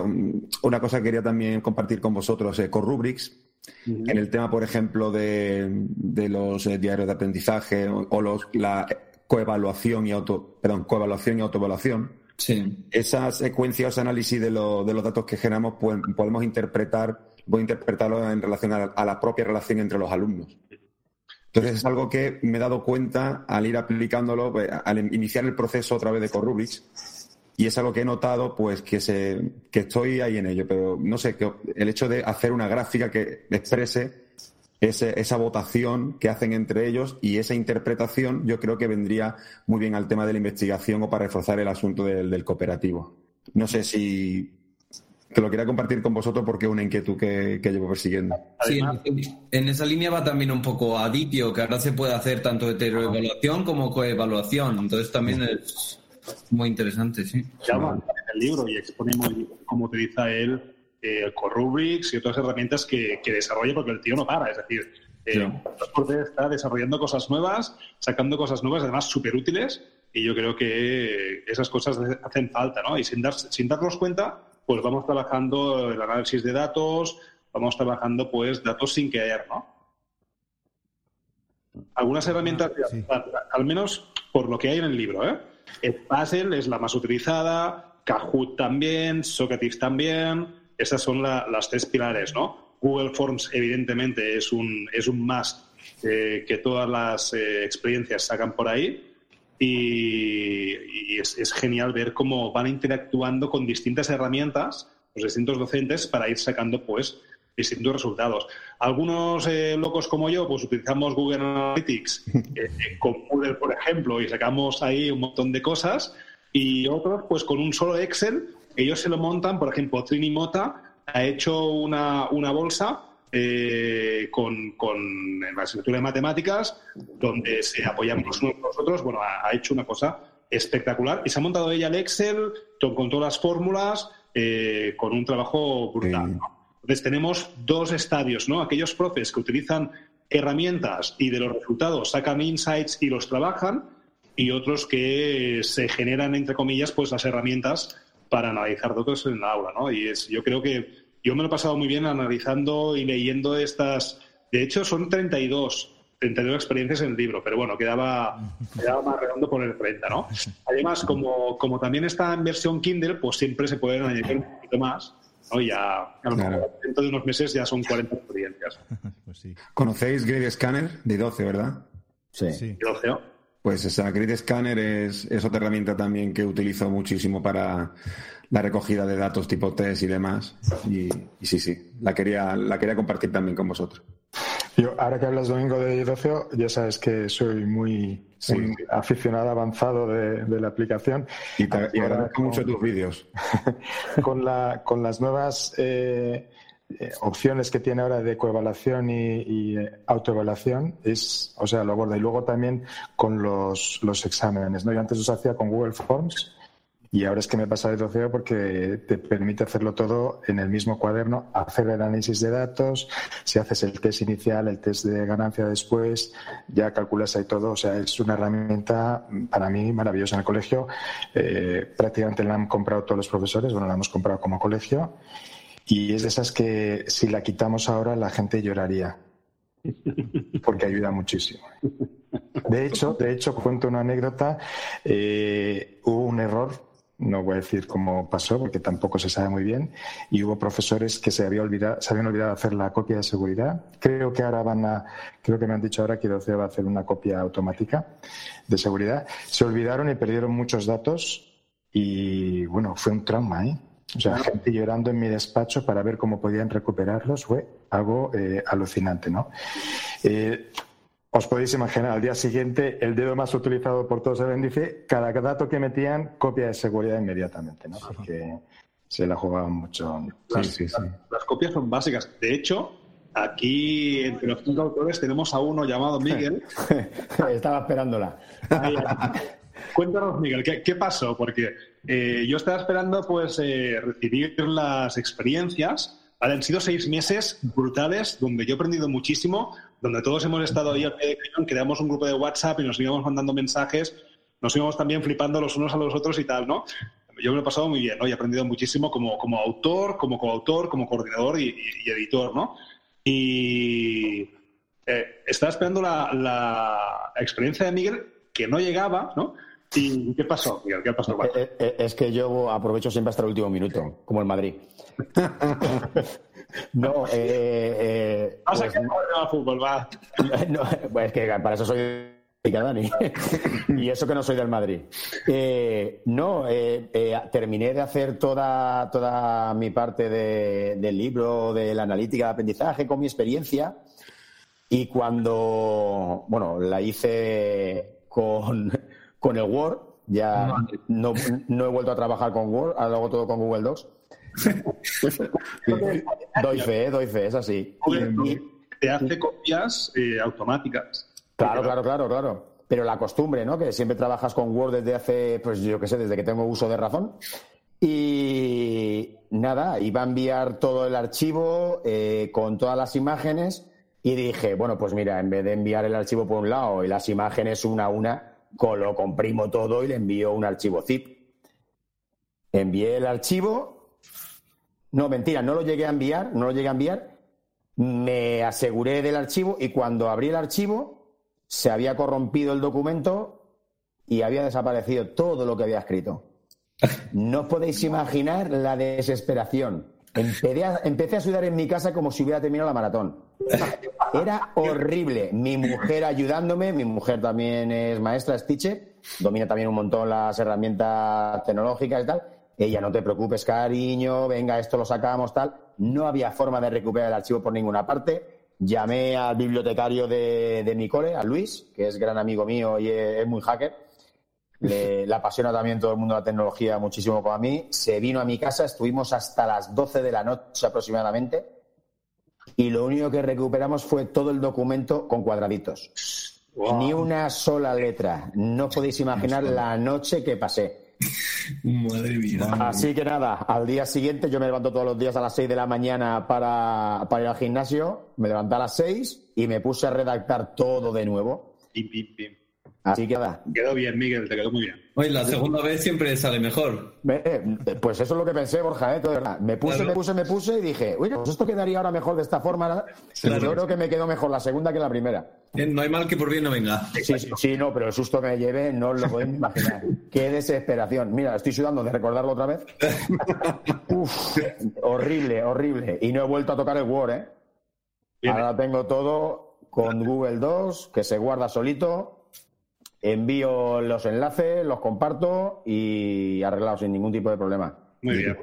una cosa que quería también compartir con vosotros, eh, con Rubrics, en el tema, por ejemplo, de, los eh, diarios de aprendizaje o, los, la coevaluación y auto, perdón, coevaluación y autoevaluación. Sí. Esa secuencia, ese análisis de, de los datos que generamos, pues, podemos interpretar, voy a interpretarlo en relación a, la propia relación entre los alumnos. Entonces es algo que me he dado cuenta al ir aplicándolo, pues, al iniciar el proceso otra vez de Corrubics, y es algo que he notado, pues que, se, que estoy ahí en ello, pero no sé, el hecho de hacer una gráfica que exprese esa votación que hacen entre ellos y esa interpretación yo creo que vendría muy bien al tema de la investigación o para reforzar el asunto del, cooperativo. No sé si te lo quería compartir con vosotros porque es una inquietud que, llevo persiguiendo. Sí, en, esa línea va también un poco a Dipio, que ahora se puede hacer tanto heteroevaluación como coevaluación. Entonces también es muy interesante, sí. Llama en el libro y expone cómo utiliza él eh, Corrubrics y otras herramientas que, que desarrolla porque el tío no para. Es decir, eh, está desarrollando cosas nuevas, sacando cosas nuevas, además súper útiles, y yo creo que esas cosas hacen falta, ¿no? Y sin, dar, sin darnos cuenta, pues vamos trabajando el análisis de datos, vamos trabajando, pues, datos sin querer, ¿no? Algunas herramientas, al menos por lo que hay en el libro, ¿eh? Puzzle es la más utilizada, Kahoot también, Socrates también. Esas son las tres pilares, ¿no? Google Forms, evidentemente, es un, es un must eh, que todas las eh, experiencias sacan por ahí. Y, es, genial ver cómo van interactuando con distintas herramientas, los distintos docentes, para ir sacando, pues, distintos resultados. Algunos eh, locos como yo, pues utilizamos Google Analytics con Moodle, por ejemplo, y sacamos ahí un montón de cosas. Y otros, pues con un solo Excel, ellos se lo montan, por ejemplo, Trini Mota ha hecho una, una bolsa eh, con, con la asignatura de matemáticas, donde se apoyamos unos nosotros. Bueno, ha, hecho una cosa espectacular y se ha montado ella el Excel con todas las fórmulas, con un trabajo brutal. Entonces tenemos dos estadios, ¿no? Aquellos profes que utilizan herramientas y de los resultados sacan insights y los trabajan, y otros que se generan, entre comillas, pues las herramientas para analizar datos en la aula, ¿no? Y es, yo creo que yo me lo he pasado muy bien analizando y leyendo estas. De hecho, son 32, 32 experiencias en el libro, pero bueno, quedaba, quedaba más redondo por el 30, ¿no? Además, como, como también está en versión Kindle, pues siempre se pueden añadir un poquito más ya, a lo mejor dentro de unos meses ya son 40 experiencias. pues ¿Conocéis Grid Scanner de 12, verdad? Sí. sí. 12, Pues esa Grid Scanner es, otra herramienta también que utilizo muchísimo para la recogida de datos tipo test y demás. Y, sí, sí, la quería, la quería compartir también con vosotros. Yo, ahora que hablas domingo de Idocio, ya sabes que soy muy, aficionado avanzado de, la aplicación. Y, te, agradezco mucho tus vídeos. con, la, con las nuevas eh, eh, opciones que tiene ahora de coevaluación y, y eh, autoevaluación, es, o sea, lo aborda. Y luego también con los, exámenes. ¿no? Yo antes los hacía con Google Forms y ahora es que me pasa el troceo porque te permite hacerlo todo en el mismo cuaderno, hacer el análisis de datos, si haces el test inicial, el test de ganancia después, ya calculas ahí todo. O sea, es una herramienta para mí maravillosa en el colegio. Eh, prácticamente la han comprado todos los profesores, bueno, la hemos comprado como colegio. Y es de esas que si la quitamos ahora la gente lloraría porque ayuda muchísimo. De hecho, de hecho, cuento una anécdota. Eh, hubo un error no voy a decir cómo pasó porque tampoco se sabe muy bien, y hubo profesores que se, había olvidado, se habían olvidado hacer la copia de seguridad. Creo que ahora van a, creo que me han dicho ahora que Doceo va a hacer una copia automática de seguridad. Se olvidaron y perdieron muchos datos y bueno, fue un trauma, ¿eh? O sea, gente llorando en mi despacho para ver cómo podían recuperarlos fue algo eh, alucinante, ¿no? Eh, os podéis imaginar, al día siguiente, el dedo más utilizado por todos el índice, cada dato que metían, copia de seguridad inmediatamente, ¿no? Porque se la jugaban mucho. Las, las, copias son básicas. De hecho, aquí entre los cinco autores tenemos a uno llamado Miguel. estaba esperándola. Cuéntanos, Miguel, ¿qué, pasó? Porque eh, yo estaba esperando pues eh, recibir las experiencias. Han sido seis meses brutales donde yo he aprendido muchísimo donde todos hemos estado ahí al pie de cañón, creamos un grupo de WhatsApp y nos íbamos mandando mensajes, nos íbamos también flipando los unos a los otros y tal, ¿no? yo me lo he pasado muy bien, ¿no? Y he aprendido muchísimo como, como autor, como coautor, como coordinador y, editor, ¿no? Y eh, estaba esperando la, la, experiencia de Miguel que no llegaba, ¿no? ¿Y qué pasó, Miguel? ¿Qué pasó? Eh, eh, es que yo aprovecho siempre hasta el último minuto, como el Madrid. no, eh, eh, pues, a fútbol, va. No, pues es que para eso soy y eso que no soy del Madrid. Eh, no, eh, eh, terminé de hacer toda, toda mi parte del libro, de la analítica de aprendizaje con mi experiencia. Y cuando, bueno, la hice con, con el Word, ya no, no, he vuelto a trabajar con Word, ahora lo hago todo con Google Docs. doy fe, doy fe, es así. Te hace copias automáticas. Claro, claro, claro, claro. Pero la costumbre, ¿no? Que siempre trabajas con Word desde hace, pues yo qué sé, desde que tengo uso de razón. Y nada, iba a enviar todo el archivo eh, con todas las imágenes y dije, bueno, pues mira, en vez de enviar el archivo por un lado y las imágenes una a una, lo comprimo todo y le envío un archivo zip. Envié el archivo. No, mentira, no lo llegué a enviar, no lo llegué a enviar. Me aseguré del archivo y cuando abrí el archivo se había corrompido el documento y había desaparecido todo lo que había escrito. No os podéis imaginar la desesperación. Empecé a, sudar en mi casa como si hubiera terminado la maratón. Era horrible. Mi mujer ayudándome, mi mujer también es maestra, es teacher, domina también un montón las herramientas tecnológicas y tal. Ella, no te preocupes, cariño, venga, esto lo sacamos, tal. No había forma de recuperar el archivo por ninguna parte Llamé al bibliotecario de, de mi cole, a Luis, que es gran amigo mío y es, muy hacker. Le, apasiona también todo el mundo la tecnología muchísimo como a mí. Se vino a mi casa, estuvimos hasta las 12 de la noche aproximadamente. Y lo único que recuperamos fue todo el documento con cuadraditos. Ni una sola letra. No podéis imaginar la noche que pasé. Madre mía. Así que nada, al día siguiente yo me levanto todos los días a las 6 de la mañana para, ir al gimnasio, me levanté a las 6 y me puse a redactar todo de nuevo. Pim, pim, pim. Así que nada. Quedó bien, Miguel, te quedó muy bien. Oye, la segunda vez siempre sale mejor. Eh, pues eso es lo que pensé, Borja, ¿eh? verdad. Me puse, me puse, me puse y dije, oye, pues esto quedaría ahora mejor de esta forma. Yo creo que me quedó mejor la segunda que la primera. Eh, no hay mal que por bien no venga. Sí, sí, sí, no, pero el susto que me llevé no lo podéis imaginar. Qué desesperación. Mira, estoy sudando de recordarlo otra vez. Uf, horrible, horrible. Y no he vuelto a tocar el Word, ¿eh? Ahora tengo todo con Google Docs, que se guarda solito envío los enlaces, los comparto y arreglado sin ningún tipo de problema. Muy bien.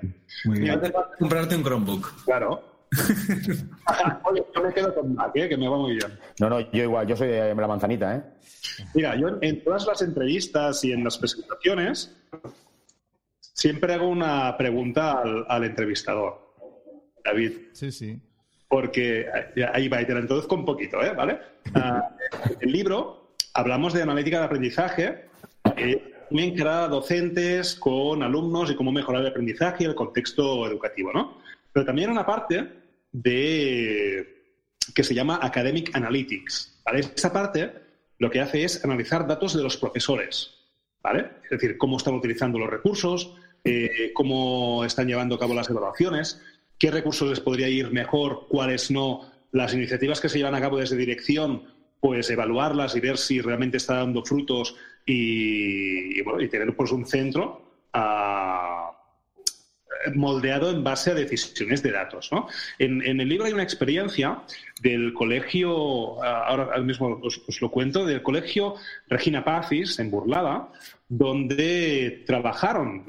Muy bien. comprarte un Chromebook. Claro. Oye, yo me quedo con Mac, ¿eh? que me va muy bien. No, no, yo igual, yo soy de la manzanita, ¿eh? Mira, yo en todas las entrevistas y en las presentaciones siempre hago una pregunta al, entrevistador. David. Sí, sí. Porque ahí va, y te la introduzco un poquito, ¿eh? ¿Vale? Ah, el libro hablamos de analítica de aprendizaje, eh, también creada docentes con alumnos y cómo mejorar el aprendizaje y el contexto educativo, ¿no? Pero también una parte de que se llama Academic Analytics. ¿vale? Esa parte lo que hace es analizar datos de los profesores, ¿vale? Es decir, cómo están utilizando los recursos, eh, cómo están llevando a cabo las evaluaciones, qué recursos les podría ir mejor, cuáles no, las iniciativas que se llevan a cabo desde dirección pues evaluarlas y ver si realmente está dando frutos y, tener pues un centro ah, moldeado en base a decisiones de datos. En, el libro hay una experiencia del colegio, ah, ahora mismo os, lo cuento, del colegio Regina Pazis en Burlada, donde trabajaron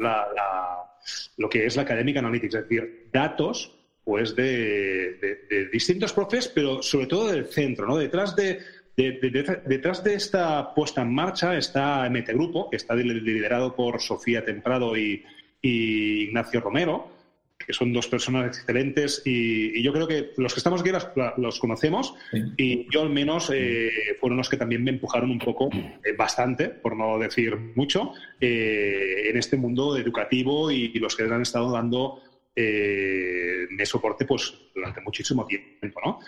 lo que es la académica analytics, es decir, datos pues de, distintos profes, pero sobre todo del centro, ¿no? Detrás de, detrás de esta puesta en marcha está MT Grupo, que está liderado por Sofía Temprado y, Ignacio Romero, que son dos personas excelentes y, yo creo que los que estamos aquí los, conocemos y yo al menos eh, fueron los que también me empujaron un poco, eh, bastante, por no decir mucho, eh, en este mundo educativo y, los que han estado dando de soporte pues durante muchísimo tiempo, ¿no?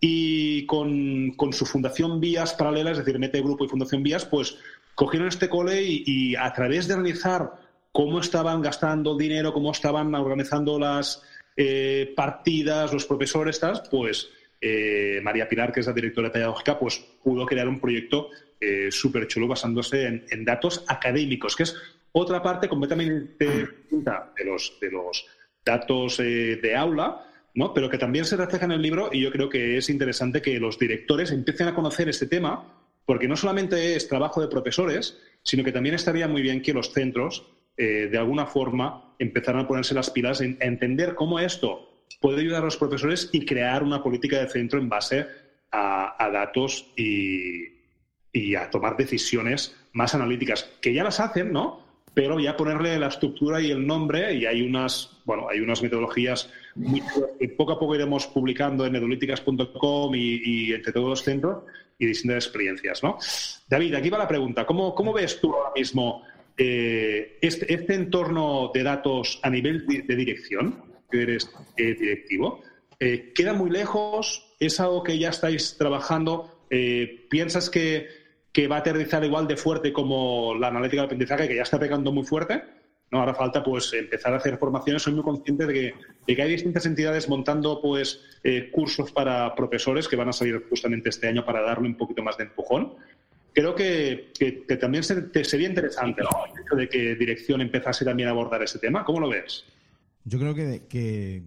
Y con, su fundación Vías Paralelas, es decir, Mete Grupo y Fundación Vías, pues cogieron este cole y, a través de analizar cómo estaban gastando dinero, cómo estaban organizando las eh, partidas, los profesores, pues eh, María Pilar, que es la directora pedagógica, pues pudo crear un proyecto eh, súper chulo basándose en, datos académicos, que es otra parte completamente distinta de los, de los datos de aula, ¿no? pero que también se refleja en el libro y yo creo que es interesante que los directores empiecen a conocer este tema, porque no solamente es trabajo de profesores, sino que también estaría muy bien que los centros, eh, de alguna forma, empezaran a ponerse las pilas en entender cómo esto puede ayudar a los profesores y crear una política de centro en base a, datos y, y, a tomar decisiones más analíticas, que ya las hacen, ¿no? Pero ya ponerle la estructura y el nombre, y hay unas, bueno, hay unas metodologías poco a poco iremos publicando en edolíticas.com y, entre todos los centros y distintas experiencias, ¿no? David, aquí va la pregunta. ¿Cómo, ves tú ahora mismo eh, este, este, entorno de datos a nivel de, dirección, que eres eh, directivo? Eh, ¿Queda muy lejos? ¿Es algo que ya estáis trabajando? ¿Piensas que va a aterrizar igual de fuerte como la analítica de aprendizaje, que ya está pegando muy fuerte? No, ahora falta pues empezar a hacer formaciones. Soy muy consciente de que, hay distintas entidades montando pues eh, cursos para profesores que van a salir justamente este año para darle un poquito más de empujón. Creo que, también sería interesante el hecho de que dirección empezase también a abordar ese tema. ¿Cómo lo ves? Yo creo que,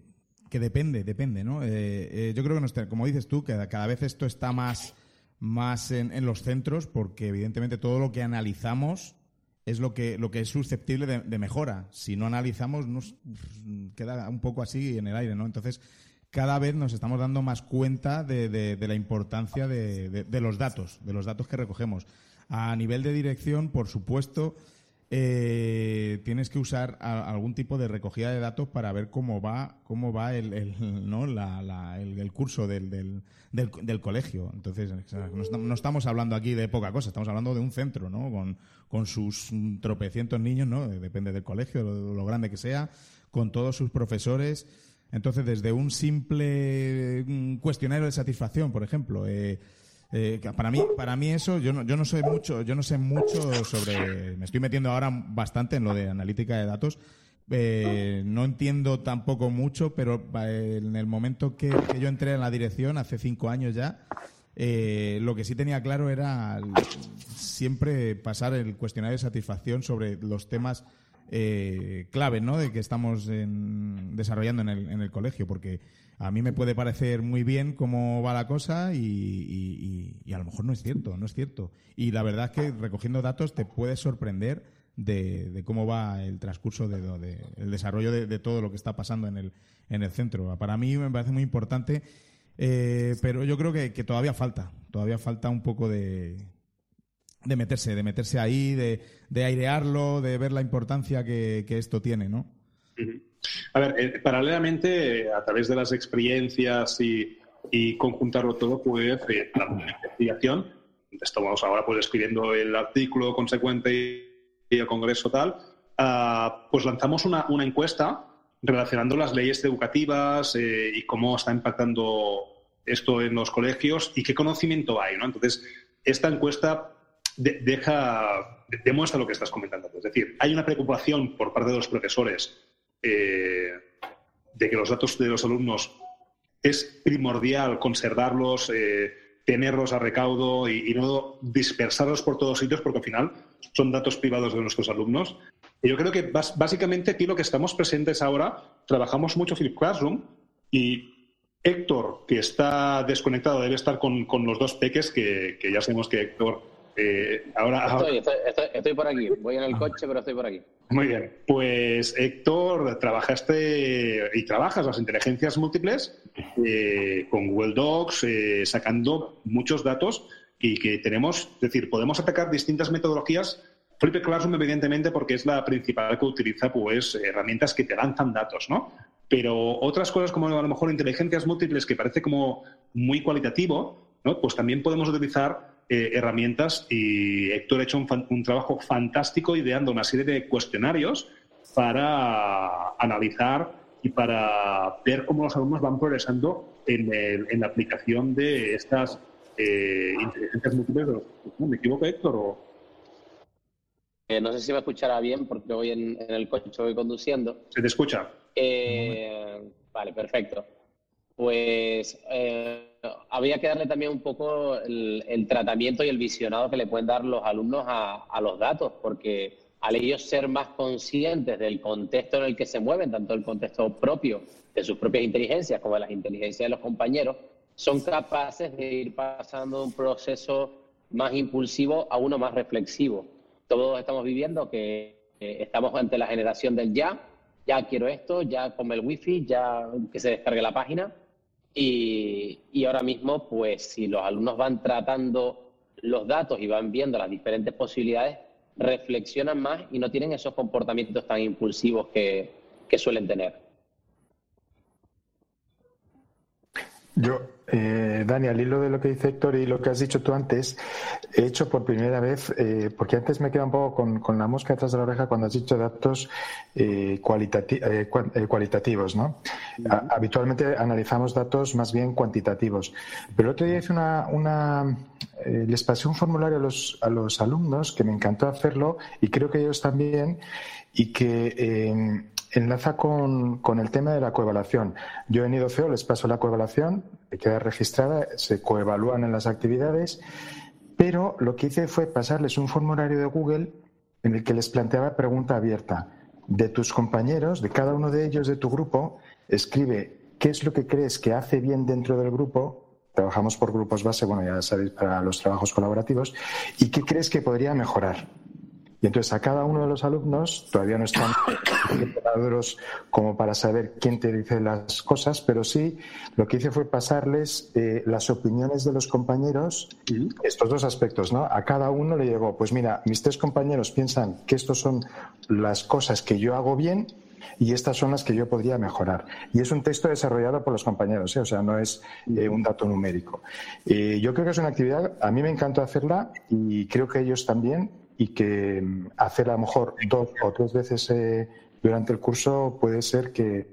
depende, depende, ¿no? Eh, eh, yo creo que, como dices tú, que cada vez esto está más, más en los centros porque evidentemente todo lo que analizamos es lo que, lo que es susceptible de, mejora. Si no analizamos, nos queda un poco así en el aire, ¿no? Entonces, cada vez nos estamos dando más cuenta de, la importancia de, los datos, de los datos que recogemos. A nivel de dirección, por supuesto, eh, tienes que usar algún tipo de recogida de datos para ver cómo va, cómo va el, el, curso del, del, del, colegio. Entonces, no, estamos hablando aquí de poca cosa, estamos hablando de un centro, ¿no? Con, con sus tropecientos niños, ¿no? Depende del colegio, lo, grande que sea, con todos sus profesores. Entonces, desde un simple mm, cuestionario de satisfacción, por ejemplo, eh, eh, para mí, para mí eso, yo no, yo no sé mucho, yo no sé mucho sobre, me estoy metiendo ahora bastante en lo de analítica de datos. Eh, no entiendo tampoco mucho, pero en el momento que, yo entré en la dirección, hace cinco años ya, eh, lo que sí tenía claro era siempre pasar el cuestionario de satisfacción sobre los temas eh, clave ¿no? de que estamos desarrollando en el, en el, colegio, porque a mí me puede parecer muy bien cómo va la cosa y, a lo mejor no es cierto, no es cierto. Y la verdad es que recogiendo datos te puedes sorprender de, cómo va el transcurso de, el desarrollo de, todo lo que está pasando en el, en el centro. Para mí me parece muy importante, eh, pero yo creo que, que todavía falta, todavía falta un poco de, de meterse, de meterse ahí, de, de airearlo, de ver la importancia que, esto tiene, ¿no? A ver, eh, paralelamente, a través de las experiencias y, y conjuntarlo todo, pues eh, la investigación, estamos ahora pues escribiendo el artículo consecuente y el congreso tal, ah, pues lanzamos una, una, encuesta relacionando las leyes educativas eh, y cómo está impactando esto en los colegios y qué conocimiento hay, ¿no? Entonces, esta encuesta deja, demuestra lo que estás comentando. Es decir, hay una preocupación por parte de los profesores eh, de que los datos de los alumnos es primordial conservarlos, eh, tenerlos a recaudo y, no dispersarlos por todos sitios, porque al final son datos privados de nuestros alumnos. Y yo creo que básicamente aquí lo que estamos presentes ahora, trabajamos mucho Flip Classroom y Héctor, que está desconectado, debe estar con, los dos peques, que, que ya sabemos que Héctor eh, ahora, estoy, estoy, por aquí. Voy en el coche, pero estoy por aquí. Muy bien. Pues Héctor, trabajaste y trabajas las inteligencias múltiples eh, con Google Docs, eh, sacando muchos datos y que tenemos, es decir, podemos atacar distintas metodologías. Flipped Classroom, evidentemente, porque es la principal que utiliza pues, herramientas que te lanzan datos, ¿no? Pero otras cosas como a lo mejor inteligencias múltiples, que parece como muy cualitativo, ¿no? Pues también podemos utilizar eh, herramientas y Héctor ha hecho un, trabajo fantástico ideando una serie de cuestionarios para analizar y para ver cómo los alumnos van progresando en, en la aplicación de estas eh, inteligencias múltiples. ¿Me equivoco, Héctor? no sé si me escuchará bien porque voy en, el coche, voy conduciendo. Se te escucha. Eh, vale, perfecto. Pues eh, había que darle también un poco el, tratamiento y el visionado que le pueden dar los alumnos a, los datos, porque al ellos ser más conscientes del contexto en el que se mueven, tanto el contexto propio de sus propias inteligencias como de las inteligencias de los compañeros, son capaces de ir pasando un proceso más impulsivo a uno más reflexivo. Todos estamos viviendo que estamos ante la generación del ya, ya quiero esto, ya come el wifi, ya que se descargue la página. Y, ahora mismo, pues si los alumnos van tratando los datos y van viendo las diferentes posibilidades, reflexionan más y no tienen esos comportamientos tan impulsivos que, que suelen tener. Yo, eh, Dani, al hilo de lo que dice Héctor y lo que has dicho tú antes, he hecho por primera vez, eh, porque antes me queda un poco con, la mosca detrás de la oreja cuando has dicho datos eh, eh cualitativos, ¿no? habitualmente analizamos datos más bien cuantitativos. Pero el otro día hice una, una les pasé un formulario a los, a los alumnos que me encantó hacerlo y creo que ellos también y que enlaza con, con, el tema de la coevaluación. Yo en IDOCEO les paso la coevaluación, que queda registrada, se coevalúan en las actividades, pero lo que hice fue pasarles un formulario de Google en el que les planteaba pregunta abierta. De tus compañeros, de cada uno de ellos de tu grupo, escribe qué es lo que crees que hace bien dentro del grupo. Trabajamos por grupos base, bueno, ya sabéis, para los trabajos colaborativos. ¿Y qué crees que podría mejorar? Y entonces a cada uno de los alumnos, todavía no están preparados como para saber quién te dice las cosas, pero sí lo que hice fue pasarles eh, las opiniones de los compañeros, estos dos aspectos, ¿no? A cada uno le llegó, pues mira, mis tres compañeros piensan que estos son las cosas que yo hago bien y estas son las que yo podría mejorar. Y es un texto desarrollado por los compañeros, ¿eh? o sea, no es eh, un dato numérico. yo creo que es una actividad, a mí me encanta hacerla y creo que ellos también y que mm, hacer a lo mejor dos o tres veces eh, durante el curso puede ser que,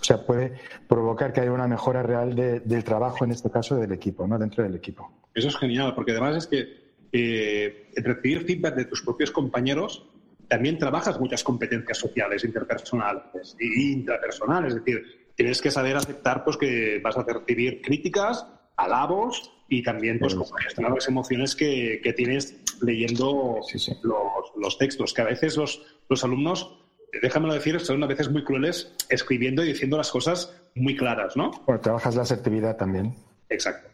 o sea, puede provocar que haya una mejora real del trabajo, en este caso del equipo, ¿no? Dentro del equipo. Eso es genial, porque además es que eh, recibir feedback de tus propios compañeros también trabajas muchas competencias sociales, interpersonales e intrapersonales. Es decir, tienes que saber aceptar pues, que vas a recibir críticas, alabos y también pues, gestionar las emociones que, que tienes leyendo Los, los, textos, que a veces los, los alumnos, déjamelo decir, son a veces muy crueles escribiendo y diciendo las cosas muy claras, ¿no? Bueno, trabajas la asertividad también. Exacto.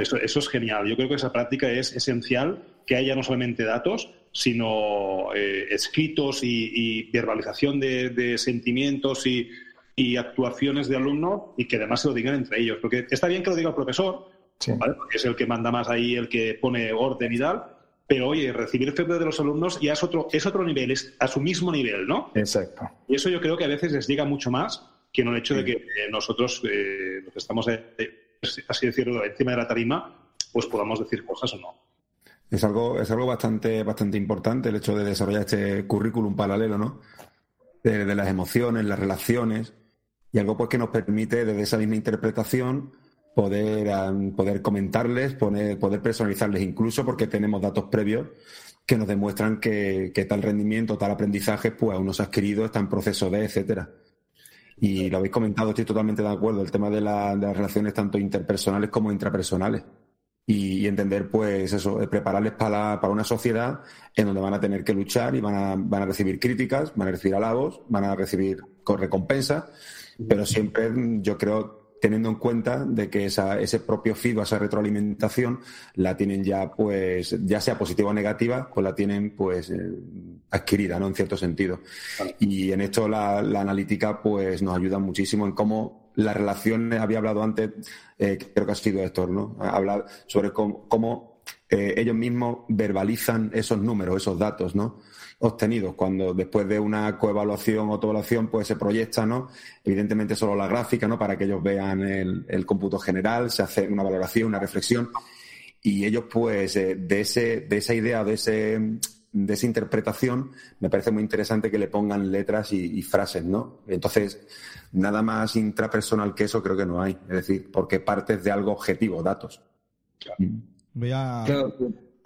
Eso, eso es genial. Yo creo que esa práctica es esencial, que haya no solamente datos, sino eh, escritos y, verbalización de, de sentimientos y, y, actuaciones de alumno y que además se lo digan entre ellos. Porque está bien que lo diga el profesor, porque es el que manda más ahí, el que pone orden y tal, pero oye, recibir feedback de los alumnos ya es otro, es otro nivel, es a su mismo nivel, ¿no? Exacto. Y eso yo creo que a veces les llega mucho más que en el hecho de que eh, nosotros, eh, los que estamos, eh, así decirlo, encima de la tarima, pues podamos decir cosas o no. Es algo, es algo bastante, bastante importante el hecho de desarrollar este currículum paralelo, ¿no? De, de las emociones, las relaciones, y algo pues que nos permite desde esa misma interpretación poder, poder comentarles, poner, poder personalizarles incluso, porque tenemos datos previos que nos demuestran que, tal rendimiento, tal aprendizaje, pues aún no se ha adquirido, está en proceso de, etcétera. Y lo habéis comentado, estoy totalmente de acuerdo, el tema de, las relaciones tanto interpersonales como intrapersonales. Y, entender, pues eso, eh, prepararles para, para una sociedad en donde van a tener que luchar y van a, van a recibir críticas, van a recibir halagos, van a recibir recompensas, pero siempre yo creo teniendo en cuenta de que esa, ese propio feedback, esa retroalimentación, la tienen ya, pues, ya sea positiva o negativa, pues la tienen, pues, eh, adquirida, ¿no? En cierto sentido. Y en esto la, analítica, pues, nos ayuda muchísimo en cómo las relaciones, había hablado antes, eh, creo que ha sido Héctor, ¿no? Hablar sobre cómo, eh, ellos mismos verbalizan esos números, esos datos, ¿no? obtenidos. Cuando después de una coevaluación o autoevaluación, pues se proyecta, ¿no? Evidentemente solo la gráfica, ¿no? Para que ellos vean el, cómputo general, se hace una valoración, una reflexión. Y ellos, pues, eh, de, ese, de esa idea, de, ese, de esa interpretación, me parece muy interesante que le pongan letras y, frases, ¿no? Entonces, nada más intrapersonal que eso creo que no hay. Es decir, porque partes de algo objetivo, datos. Voy a,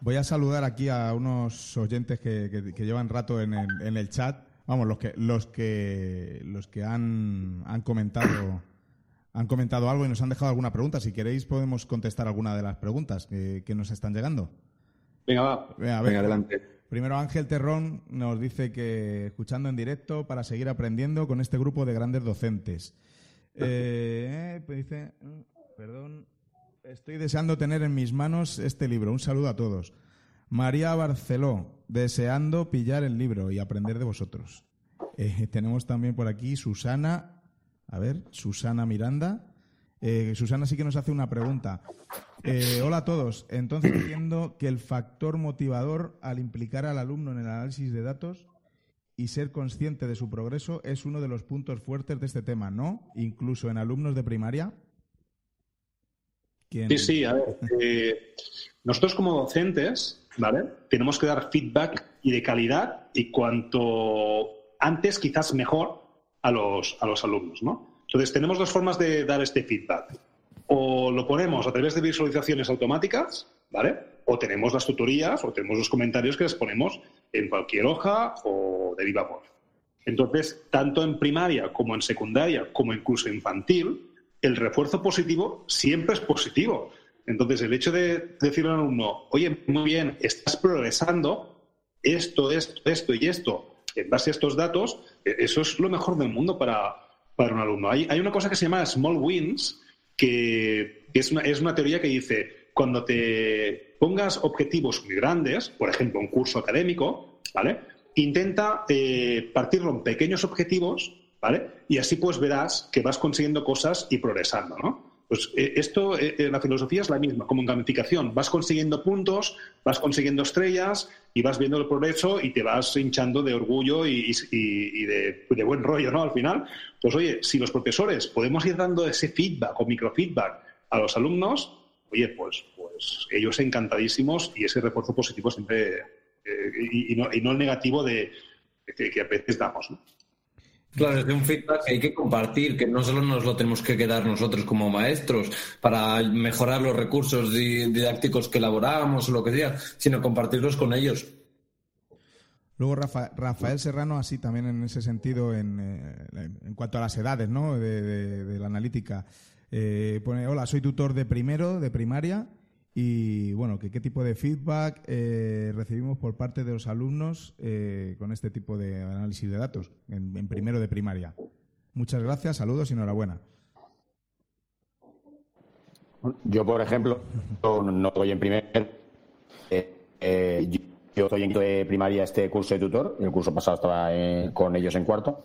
Voy a saludar aquí a unos oyentes que, llevan rato en el, en el, chat. Vamos, los que los que los que han, han comentado han comentado algo y nos han dejado alguna pregunta. Si queréis podemos contestar alguna de las preguntas que, nos están llegando. Venga, va. Venga, adelante. Primero Ángel Terrón nos dice que escuchando en directo para seguir aprendiendo con este grupo de grandes docentes. Eh, pues dice, perdón, Estoy deseando tener en mis manos este libro. Un saludo a todos. María Barceló, deseando pillar el libro y aprender de vosotros. Eh, tenemos también por aquí Susana, a ver, Susana Miranda. Eh, Susana sí que nos hace una pregunta. Eh, hola a todos. Entonces entiendo que el factor motivador al implicar al alumno en el análisis de datos y ser consciente de su progreso es uno de los puntos fuertes de este tema, ¿no? Incluso en alumnos de primaria. Sí, sí, a ver. Eh, nosotros como docentes, ¿vale? Tenemos que dar feedback y de calidad y cuanto antes, quizás mejor, a los, a los alumnos, ¿no? Entonces, tenemos dos formas de dar este feedback. O lo ponemos a través de visualizaciones automáticas, ¿vale? O tenemos las tutorías o tenemos los comentarios que les ponemos en cualquier hoja o de viva voz. Entonces, tanto en primaria como en secundaria, como incluso infantil, el refuerzo positivo siempre es positivo. Entonces, el hecho de decirle al alumno, oye, muy bien, estás progresando, esto, esto, esto y esto, en base a estos datos, e-, eso es lo mejor del mundo para, para un alumno. Hay, hay, una cosa que se llama small wins, que es una, es una teoría que dice, cuando te pongas objetivos muy grandes, por ejemplo, un curso académico, ¿vale? Intenta eh, partirlo en pequeños objetivos ¿vale? Y así pues verás que vas consiguiendo cosas y progresando, ¿no? Pues eh, esto, eh, eh, la filosofía es la misma, como en gamificación. Vas consiguiendo puntos, vas consiguiendo estrellas y vas viendo el progreso y te vas hinchando de orgullo y, de, buen rollo, ¿no? Al final, pues oye, si los profesores podemos ir dando ese feedback o microfeedback a los alumnos, oye, pues, pues ellos encantadísimos y ese refuerzo positivo siempre, y, no, el negativo de, que, que a veces damos, ¿no? Claro, es un feedback que hay que compartir, que no solo nos lo tenemos que quedar nosotros como maestros para mejorar los recursos didácticos que elaboramos o lo que sea, sino compartirlos con ellos. Luego Rafael Serrano, así también en ese sentido, en, eh, cuanto a las edades ¿no? de, la analítica, eh, pone, hola, soy tutor de primero, de primaria, y bueno, ¿qué, tipo de feedback eh, recibimos por parte de los alumnos eh, con este tipo de análisis de datos en, primero de primaria. Muchas gracias, saludos y enhorabuena. Yo, por ejemplo, no estoy en primer. Eh, yo, estoy en primaria este curso de tutor. El curso pasado estaba con ellos en cuarto.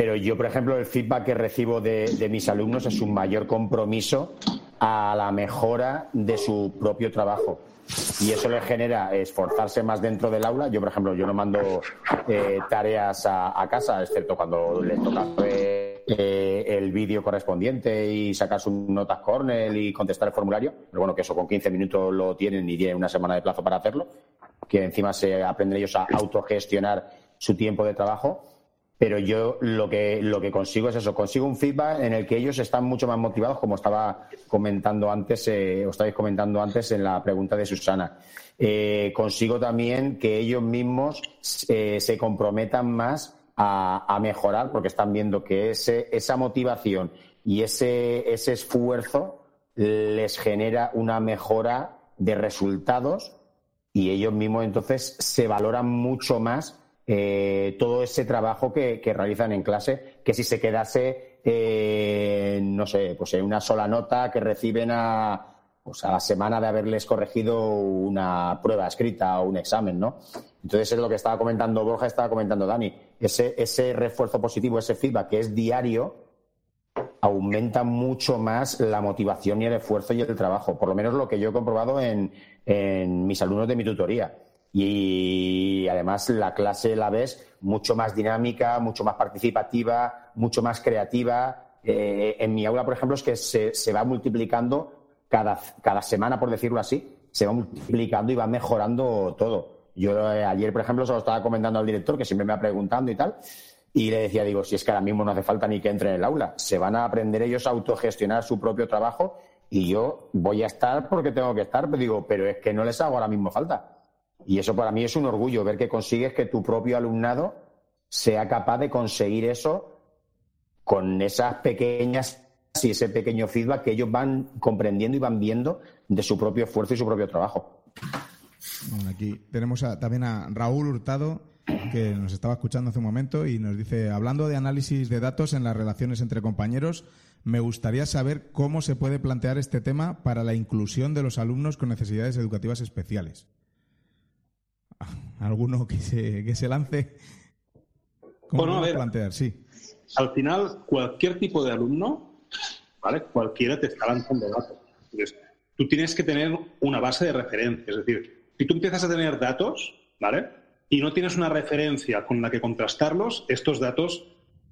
Pero yo, por ejemplo, el feedback que recibo de mis alumnos es un mayor compromiso a la mejora de su propio trabajo. Y eso le genera esforzarse más dentro del aula. Yo, por ejemplo, yo no mando eh, tareas a, casa, excepto cuando les toca eh, el vídeo correspondiente y sacar sus notas cornell y contestar el formulario. Pero bueno, que eso con 15 minutos lo tienen y tienen una semana de plazo para hacerlo. Que encima se aprenden ellos a autogestionar su tiempo de trajo pero yo lo que, lo que consigo es eso, consigo un feedback en el que ellos están mucho más motivados, como estaba comentando antes, eh, o estabais comentando antes en la pregunta de Susana. Eh, consigo también que ellos mismos eh, se comprometan más a, mejorar, porque están viendo que ese, esa motivación y ese, ese esfuerzo les genera una mejora de resultados y ellos mismos entonces se valoran mucho más eh, todo ese trabajo que, realizan en clase, que si se quedase, eh, no sé, pues en una sola nota que reciben a, pues a la semana de haberles corregido una prueba escrita o un examen, ¿no? Entonces es lo que estaba comentando Borja, estaba comentando Dani. Ese, ese refuerzo positivo, ese feedback que es diario, aumenta mucho más la motivación y el esfuerzo y el trabajo. Por lo menos lo que yo he comprobado en, en mis alumnos de mi tutoría y además la clase la ves mucho más dinámica, mucho más participativa, mucho más creativa. Eh, en mi aula, por ejemplo, es que se, va multiplicando cada, cada, semana, por decirlo así, se va multiplicando y va mejorando todo. Yo eh, ayer, por ejemplo, se lo estaba comentando al director, que siempre me va preguntando y tal, y le decía, digo, si es que ahora mismo no hace falta ni que entre en el aula, se van a aprender ellos a autogestionar su propio trabajo y yo voy a estar porque tengo que estar, pero digo, pero es que no les hago ahora mismo falta. Y eso para mí es un orgullo, ver que consigues que tu propio alumnado sea capaz de conseguir eso con esas pequeñas y ese pequeño feedback que ellos van comprendiendo y van viendo de su propio esfuerzo y su propio trabajo. aquí tenemos también a Raúl Hurtado, que nos estaba escuchando hace un momento y nos dice, hablando de análisis de datos en las relaciones entre compañeros, me gustaría saber cómo se puede plantear este tema para la inclusión de los alumnos con necesidades educativas especiales. ¿Alguno que se, que se lance? ¿Cómo bueno, a ver, plantear? Sí. Al final, cualquier tipo de alumno, ¿vale? Cualquiera te está lanzando datos. Entonces, tú tienes que tener una base de referencia. Es decir, si tú empiezas a tener datos, ¿vale? Y no tienes una referencia con la que contrastarlos, estos datos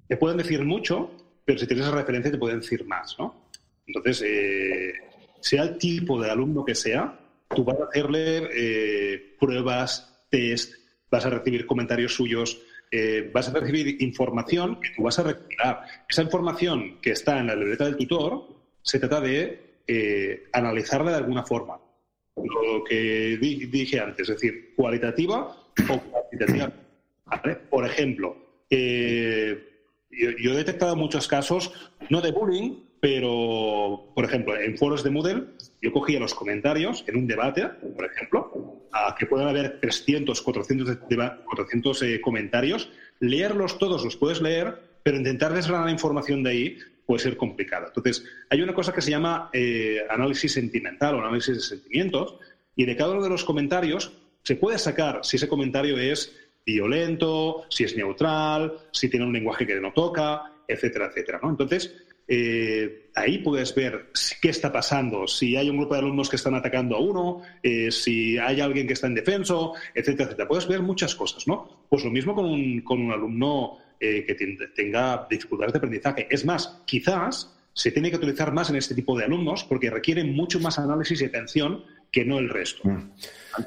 te pueden decir mucho, pero si tienes esa referencia te pueden decir más, ¿no? Entonces, eh, sea el tipo de alumno que sea, tú vas a hacerle eh, pruebas, test, vas a recibir comentarios suyos, eh, vas a recibir información que tú vas a recopilar. Esa información que está en la libreta del tutor se trata de eh, analizarla de alguna forma. Lo que dije antes, es decir, cualitativa o cuantitativa. Por ejemplo, yo, he detectado muchos casos, no de bullying, pero, por ejemplo, en foros de Moodle, yo cogía los comentarios en un debate, por ejemplo, a que puedan haber 300, 400, 400 comentarios, leerlos todos, los puedes leer, pero intentar desgranar la información de ahí puede ser complicado. Entonces, hay una cosa que se llama eh, análisis sentimental o análisis de sentimientos, y de cada uno de los comentarios se puede sacar si ese comentario es violento, si es neutral, si tiene un lenguaje que no toca, etcétera, etcétera. ¿no? Entonces, eh, ahí puedes ver qué está pasando, si hay un grupo de alumnos que están atacando a uno, eh, si hay alguien que está en defenso, etcétera, etcétera. Puedes ver muchas cosas, ¿no? Pues lo mismo con un, con un alumno eh, que tenga dificultades de aprendizaje. Es más, quizás se tiene que utilizar más en este tipo de alumnos porque requieren mucho más análisis y atención que no el resto. Mm.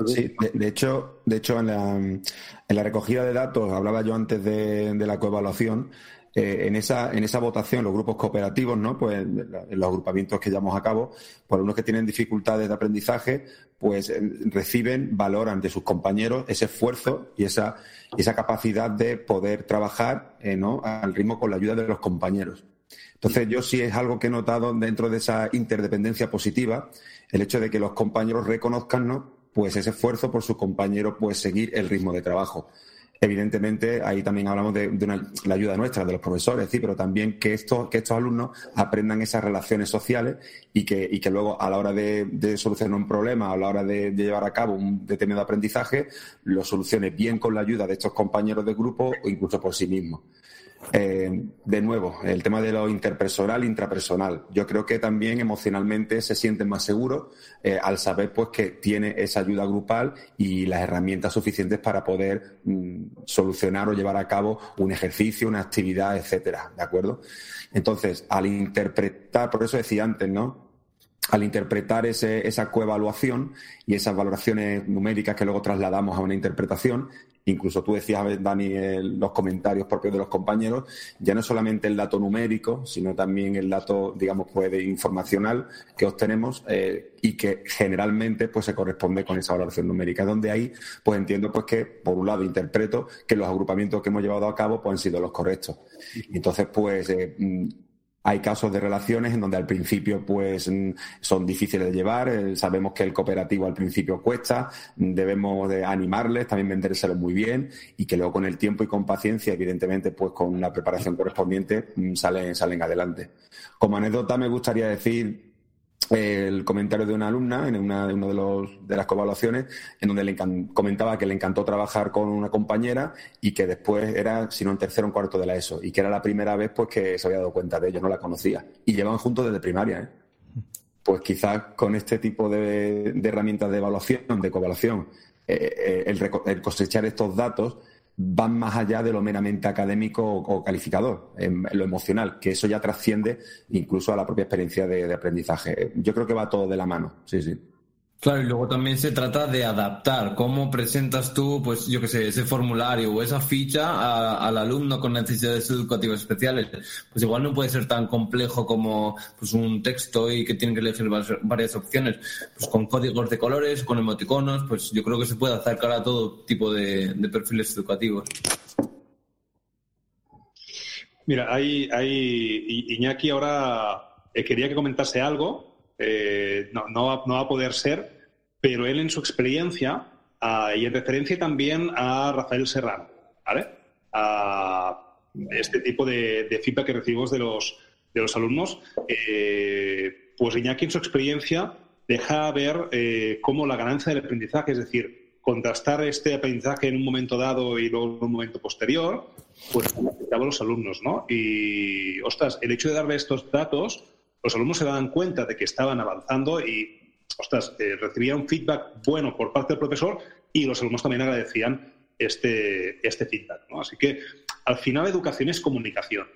Sí, de, hecho, de hecho en, la, en la recogida de datos, hablaba yo antes de, de la coevaluación, eh, en, esa, en esa votación, los grupos cooperativos, ¿no? Pues en los agrupamientos que llevamos a cabo, pues unos que tienen dificultades de aprendizaje, pues eh, reciben, valoran de sus compañeros ese esfuerzo y esa, esa capacidad de poder trabajar eh, ¿no? al ritmo con la ayuda de los compañeros. Entonces, yo sí es algo que he notado dentro de esa interdependencia positiva, el hecho de que los compañeros reconozcan ¿no? pues ese esfuerzo por sus compañeros, pues seguir el ritmo de trabajo. Evidentemente, ahí también hablamos de, la ayuda nuestra, de los profesores, ¿sí? pero también que estos, que estos alumnos aprendan esas relaciones sociales y que, y que luego a la hora de, solucionar un problema, a la hora de, llevar a cabo un determinado aprendizaje, lo solucione bien con la ayuda de estos compañeros de grupo o incluso por sí mismos. Eh, de nuevo, el tema de lo interpersonal, intrapersonal. Yo creo que también emocionalmente se sienten más seguros eh, al saber pues que tiene esa ayuda grupal y las herramientas suficientes para poder mm, solucionar o llevar a cabo un ejercicio, una actividad, etcétera. ¿De acuerdo? Entonces, al interpretar, por eso decía antes, ¿no? al interpretar ese, esa coevaluación y esas valoraciones numéricas que luego trasladamos a una interpretación, incluso tú decías, Dani, en los comentarios propios de los compañeros, ya no solamente el dato numérico, sino también el dato, digamos, pues, informacional que obtenemos eh, y que generalmente pues se corresponde con esa valoración numérica, donde ahí pues entiendo pues que, por un lado, interpreto que los agrupamientos que hemos llevado a cabo pues, han sido los correctos. Entonces, pues eh, mm, hay casos de relaciones en donde al principio pues mm, son difíciles de llevar, eh, sabemos que el cooperativo al principio cuesta, debemos de animarles, también vendérselo muy bien y que luego con el tiempo y con paciencia, evidentemente pues con la preparación correspondiente mm, salen, salen adelante. Como anécdota me gustaría decir el comentario de una alumna en una, de, uno de, los, de las covaluaciones en donde le comentaba que le encantó trabajar con una compañera y que después era, si no en tercero en cuarto de la ESO, y que era la primera vez pues que se había dado cuenta de ello, no la conocía. Y llevan juntos desde primaria, ¿eh? Pues quizás con este tipo de, herramientas de evaluación, de coevaluación, eh, eh, el, el cosechar estos datos van más allá de lo meramente académico o, calificador, en, lo emocional, que eso ya trasciende incluso a la propia experiencia de, aprendizaje. Yo creo que va todo de la mano, sí, sí. Claro, y luego también se trata de adaptar cómo presentas tú, pues yo qué sé, ese formulario o esa ficha al alumno con necesidades educativas especiales. Pues igual no puede ser tan complejo como pues, un texto y que tienen que elegir varias opciones. Pues con códigos de colores, con emoticonos, pues yo creo que se puede acercar a todo tipo de, perfiles educativos. Mira, hay, hay Iñaki ahora eh, quería que comentase algo eh, no, va, a poder ser, pero él en su experiencia, ah, y en referencia también a Rafael Serrano. A este tipo de, feedback que recibimos de los, de los alumnos, eh, pues Iñaki en su experiencia deja ver eh, cómo la ganancia del aprendizaje, es decir, contrastar este aprendizaje en un momento dado y luego en un momento posterior, pues afectaba a los alumnos, ¿no? Y, ostras, el hecho de darle estos datos los alumnos se daban cuenta de que estaban avanzando y, ostras, eh, un feedback bueno por parte del profesor y los alumnos también agradecían este, este feedback. Así que al final educación es comunicación.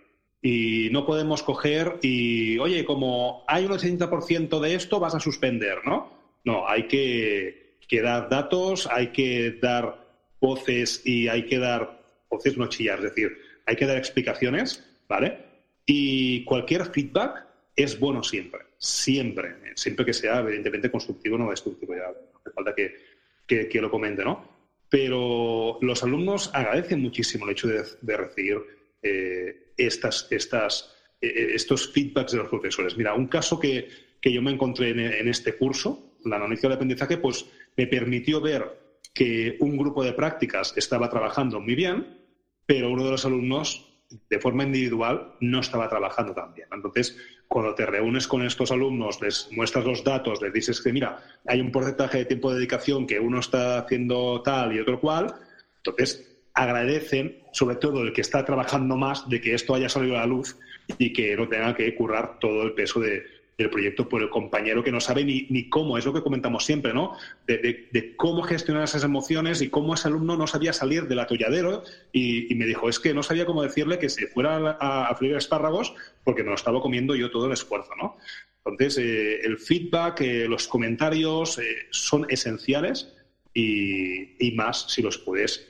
Y no podemos coger y, oye, como hay un 80% de esto, vas a suspender, ¿no? No, hay que, que, dar datos, hay que dar voces y hay que dar voces no chillar, es decir, hay que dar explicaciones, ¿vale? Y cualquier feedback es bueno siempre, siempre, siempre que sea evidentemente constructivo, no destructivo, ya no hace falta que, que, lo comente, ¿no? Pero los alumnos agradecen muchísimo el hecho de, recibir eh, estas, estas, eh, eh, estos feedbacks de los profesores. Mira, un caso que, que yo me encontré en, en, este curso, la analítica de aprendizaje, pues me permitió ver que un grupo de prácticas estaba trabajando muy bien, pero uno de los alumnos de forma individual no estaba trabajando tan bien. Entonces, cuando te reúnes con estos alumnos, les muestras los datos, les dices que, mira, hay un porcentaje de tiempo de dedicación que uno está haciendo tal y otro cual, entonces agradecen, sobre todo el que está trabajando más, de que esto haya salido a la luz y que no tenga que currar todo el peso de, del proyecto por el compañero que no sabe ni, ni cómo, es lo que comentamos siempre, ¿no? De, cómo gestionar esas emociones y cómo ese alumno no sabía salir del atolladero y, me dijo, es que no sabía cómo decirle que se fuera a, a freír espárragos porque me lo estaba comiendo yo todo el esfuerzo, ¿no? Entonces, eh, el feedback, eh, los comentarios eh, son esenciales y, y, más si los puedes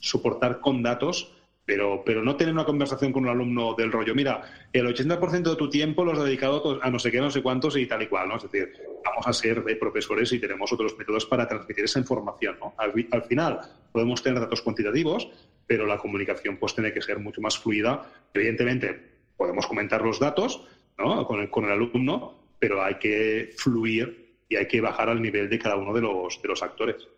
soportar con datos pero, pero no tener una conversación con un alumno del rollo, mira, el 80% de tu tiempo lo has dedicado a no sé qué, no sé cuántos y tal y cual, ¿no? Es decir, vamos a ser eh, profesores y tenemos otros métodos para transmitir esa información, ¿no? Al, final podemos tener datos cuantitativos, pero la comunicación pues tiene que ser mucho más fluida. Evidentemente, podemos comentar los datos ¿no? con, el, con el alumno, pero hay que fluir y hay que bajar al nivel de cada uno de los, de los actores.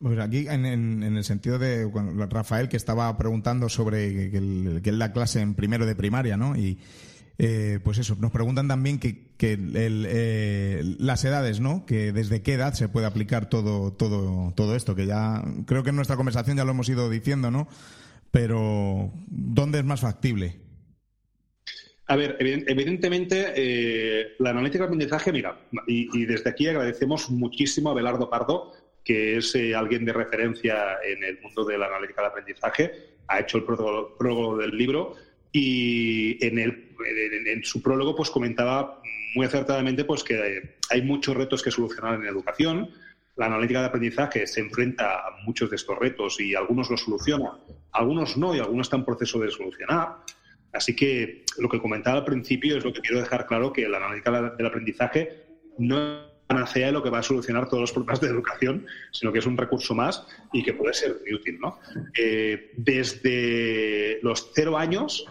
Pues aquí, en, el sentido de Rafael, que estaba preguntando sobre que, es la clase en primero de primaria, ¿no? Y eh, pues eso, nos preguntan también que, eh, las edades, ¿no? Que desde qué edad se puede aplicar todo, todo, todo esto, que ya creo que en nuestra conversación ya lo hemos ido diciendo, ¿no? Pero ¿dónde es más factible? A ver, evidentemente, eh, la analítica de aprendizaje, mira, y, y, desde aquí agradecemos muchísimo a Belardo Pardo que es eh, alguien de referencia en el mundo de la analítica de aprendizaje, ha hecho el prólogo, del libro y en, el, en, su prólogo pues comentaba muy acertadamente pues que hay muchos retos que solucionar en educación. La analítica de aprendizaje se enfrenta a muchos de estos retos y algunos los soluciona, algunos no y algunos están en proceso de solucionar. Así que lo que comentaba al principio es lo que quiero dejar claro, que la analítica del aprendizaje no panacea de lo que va a solucionar todos los problemas de educación, sino que es un recurso más y que puede ser muy útil. ¿no? Eh, desde los cero años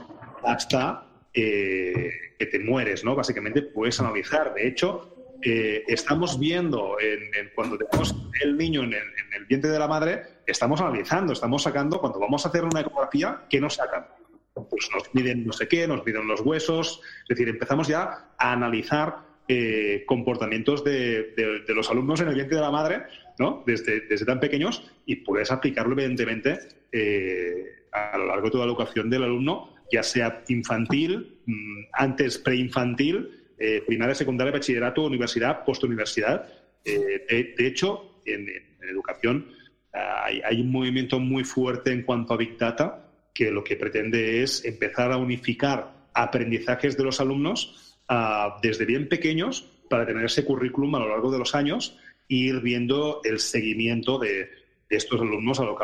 hasta eh, que te mueres, ¿no? básicamente puedes analizar. De hecho, eh, estamos viendo en, cuando tenemos el niño en el, vientre de la madre, estamos analizando, estamos sacando, cuando vamos a hacer una ecografía, ¿qué nos sacan? Pues nos miden no sé qué, nos miden los huesos, es decir, empezamos ya a analizar eh, comportamientos de, los alumnos en el vientre de la madre, ¿no? Desde, tan pequeños y puedes aplicarlo, evidentemente, eh, a lo largo de toda la educación del alumno, ya sea infantil, mm, antes preinfantil, eh, primaria, secundaria, bachillerato, universidad, postuniversidad. De, de, hecho, en, educación hay un movimiento muy fuerte en cuanto a Big Data que lo que pretende es empezar a unificar aprendizajes de los alumnos desde bien pequeños para tener ese currículum a lo largo de los años e ir viendo el seguimiento de, estos alumnos a lo,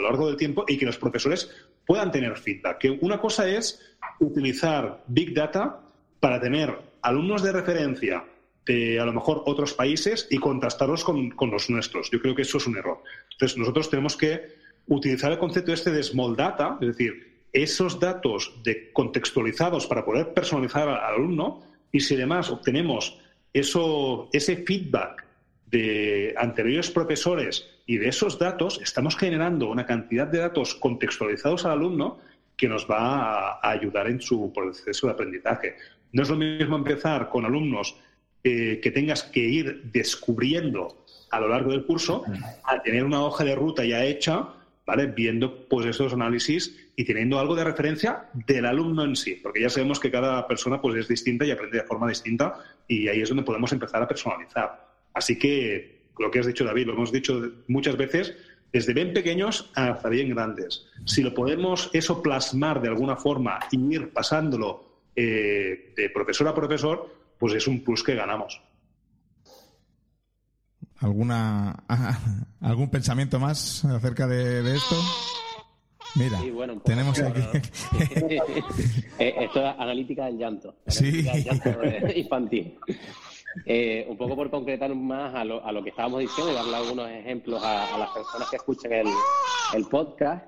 largo del tiempo y que los profesores puedan tener feedback. Que una cosa es utilizar Big Data para tener alumnos de referencia de a lo mejor otros países y contrastarlos con, con, los nuestros. Yo creo que eso es un error. Entonces, nosotros tenemos que utilizar el concepto este de small data, es decir, esos datos de contextualizados para poder personalizar al alumno y si además obtenemos eso, ese feedback de anteriores profesores y de esos datos, estamos generando una cantidad de datos contextualizados al alumno que nos va a ayudar en su proceso de aprendizaje. No es lo mismo empezar con alumnos eh, que tengas que ir descubriendo a lo largo del curso a tener una hoja de ruta ya hecha, ¿vale? Viendo pues esos análisis y teniendo algo de referencia del alumno en sí, porque ya sabemos que cada persona pues es distinta y aprende de forma distinta y ahí es donde podemos empezar a personalizar. Así que lo que has dicho David, lo hemos dicho muchas veces, desde bien pequeños hasta bien grandes. Si lo podemos eso plasmar de alguna forma y ir pasándolo eh, de profesor a profesor, pues es un plus que ganamos. ¿Alguna, ¿Algún pensamiento más acerca de, esto? Mira, tenemos aquí. Eh, esto es analítica del llanto. sí. infantil. Eh, un poco por concretar más a lo, a lo, que estábamos diciendo y darle algunos ejemplos a, las personas que escuchan el, el podcast,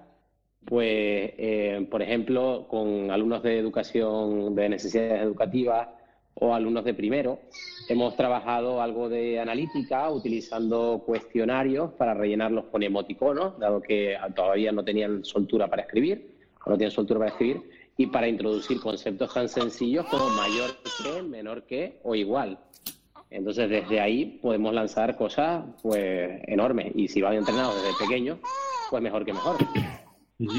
pues, eh, por ejemplo, con alumnos de educación de necesidades educativas o alumnos de primero, hemos trabajado algo de analítica utilizando cuestionarios para rellenarlos con emoticonos, dado que todavía no tenían soltura para escribir, no tienen soltura para escribir, y para introducir conceptos tan sencillos como mayor que, menor que o igual. Entonces, desde ahí podemos lanzar cosas pues enormes. Y si van entrenados desde pequeños, pues mejor que mejor. No,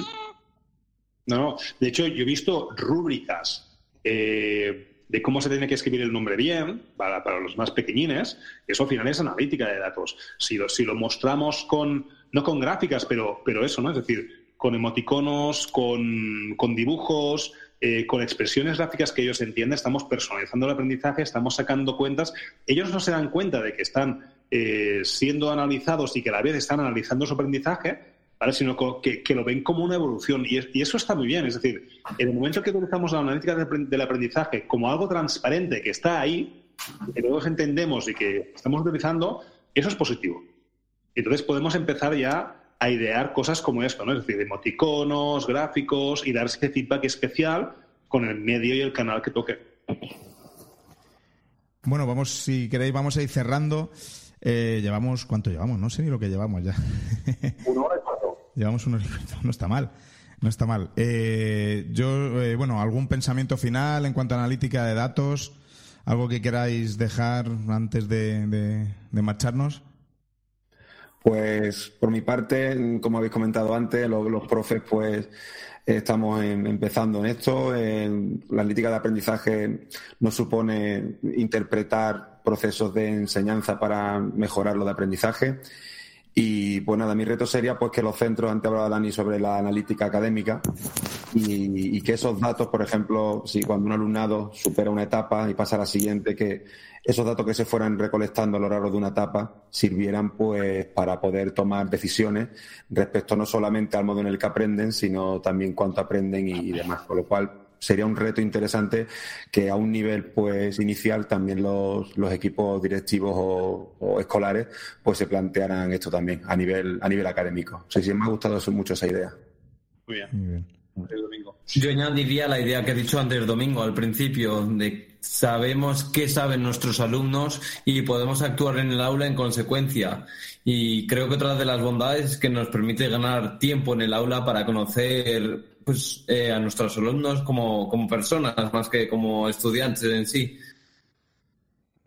no. De hecho, yo he visto rúbricas eh, de cómo se tiene que escribir el nombre bien para, los más pequeñines. Eso al final es analítica de datos. Si lo, si lo mostramos con, no con gráficas, pero, pero eso, ¿no? Es decir, con emoticonos, con, con dibujos, eh, con expresiones gráficas que ellos entienden, estamos personalizando el aprendizaje, estamos sacando cuentas. Ellos no se dan cuenta de que están eh, siendo analizados y que a la vez están analizando su aprendizaje, ¿vale? sino que, lo ven como una evolución. Y, eso está muy bien. Es decir, en el momento que utilizamos la analítica del aprendizaje como algo transparente que está ahí, que todos entendemos y que estamos utilizando, eso es positivo. Entonces podemos empezar ya a idear cosas como esto, ¿no? Es decir, emoticonos, gráficos y dar ese feedback especial con el medio y el canal que toque. Bueno, vamos, si queréis, vamos a ir cerrando. Eh, llevamos, ¿cuánto llevamos? No sé ni lo que llevamos ya. Una hora. Llevamos cuatro. No está mal. No está mal. Eh, yo, eh, bueno, ¿algún pensamiento final en cuanto a analítica de datos? ¿Algo que queráis dejar antes de marcharnos? Pues por mi parte, como habéis comentado antes, los, profes pues estamos empezando en esto. la analítica de aprendizaje nos supone interpretar procesos de enseñanza para mejorar lo de aprendizaje. Y pues nada, mi reto sería pues que los centros, antes hablaba Dani sobre la analítica académica, y, y, que esos datos, por ejemplo, si cuando un alumnado supera una etapa y pasa a la siguiente, que esos datos que se fueran recolectando a lo largo de una etapa sirvieran pues para poder tomar decisiones respecto no solamente al modo en el que aprenden, sino también cuánto aprenden y, demás. Con lo cual sería un reto interesante que a un nivel pues inicial también los, los equipos directivos o, escolares pues se plantearan esto también a nivel a nivel académico. O sea, sí me ha gustado mucho esa idea. Muy bien. Muy bien. Yo añadiría la idea que he dicho antes domingo al principio de sabemos qué saben nuestros alumnos y podemos actuar en el aula en consecuencia. Y creo que otra de las bondades es que nos permite ganar tiempo en el aula para conocer pues, eh, a nuestros alumnos como, como personas más que como estudiantes en sí.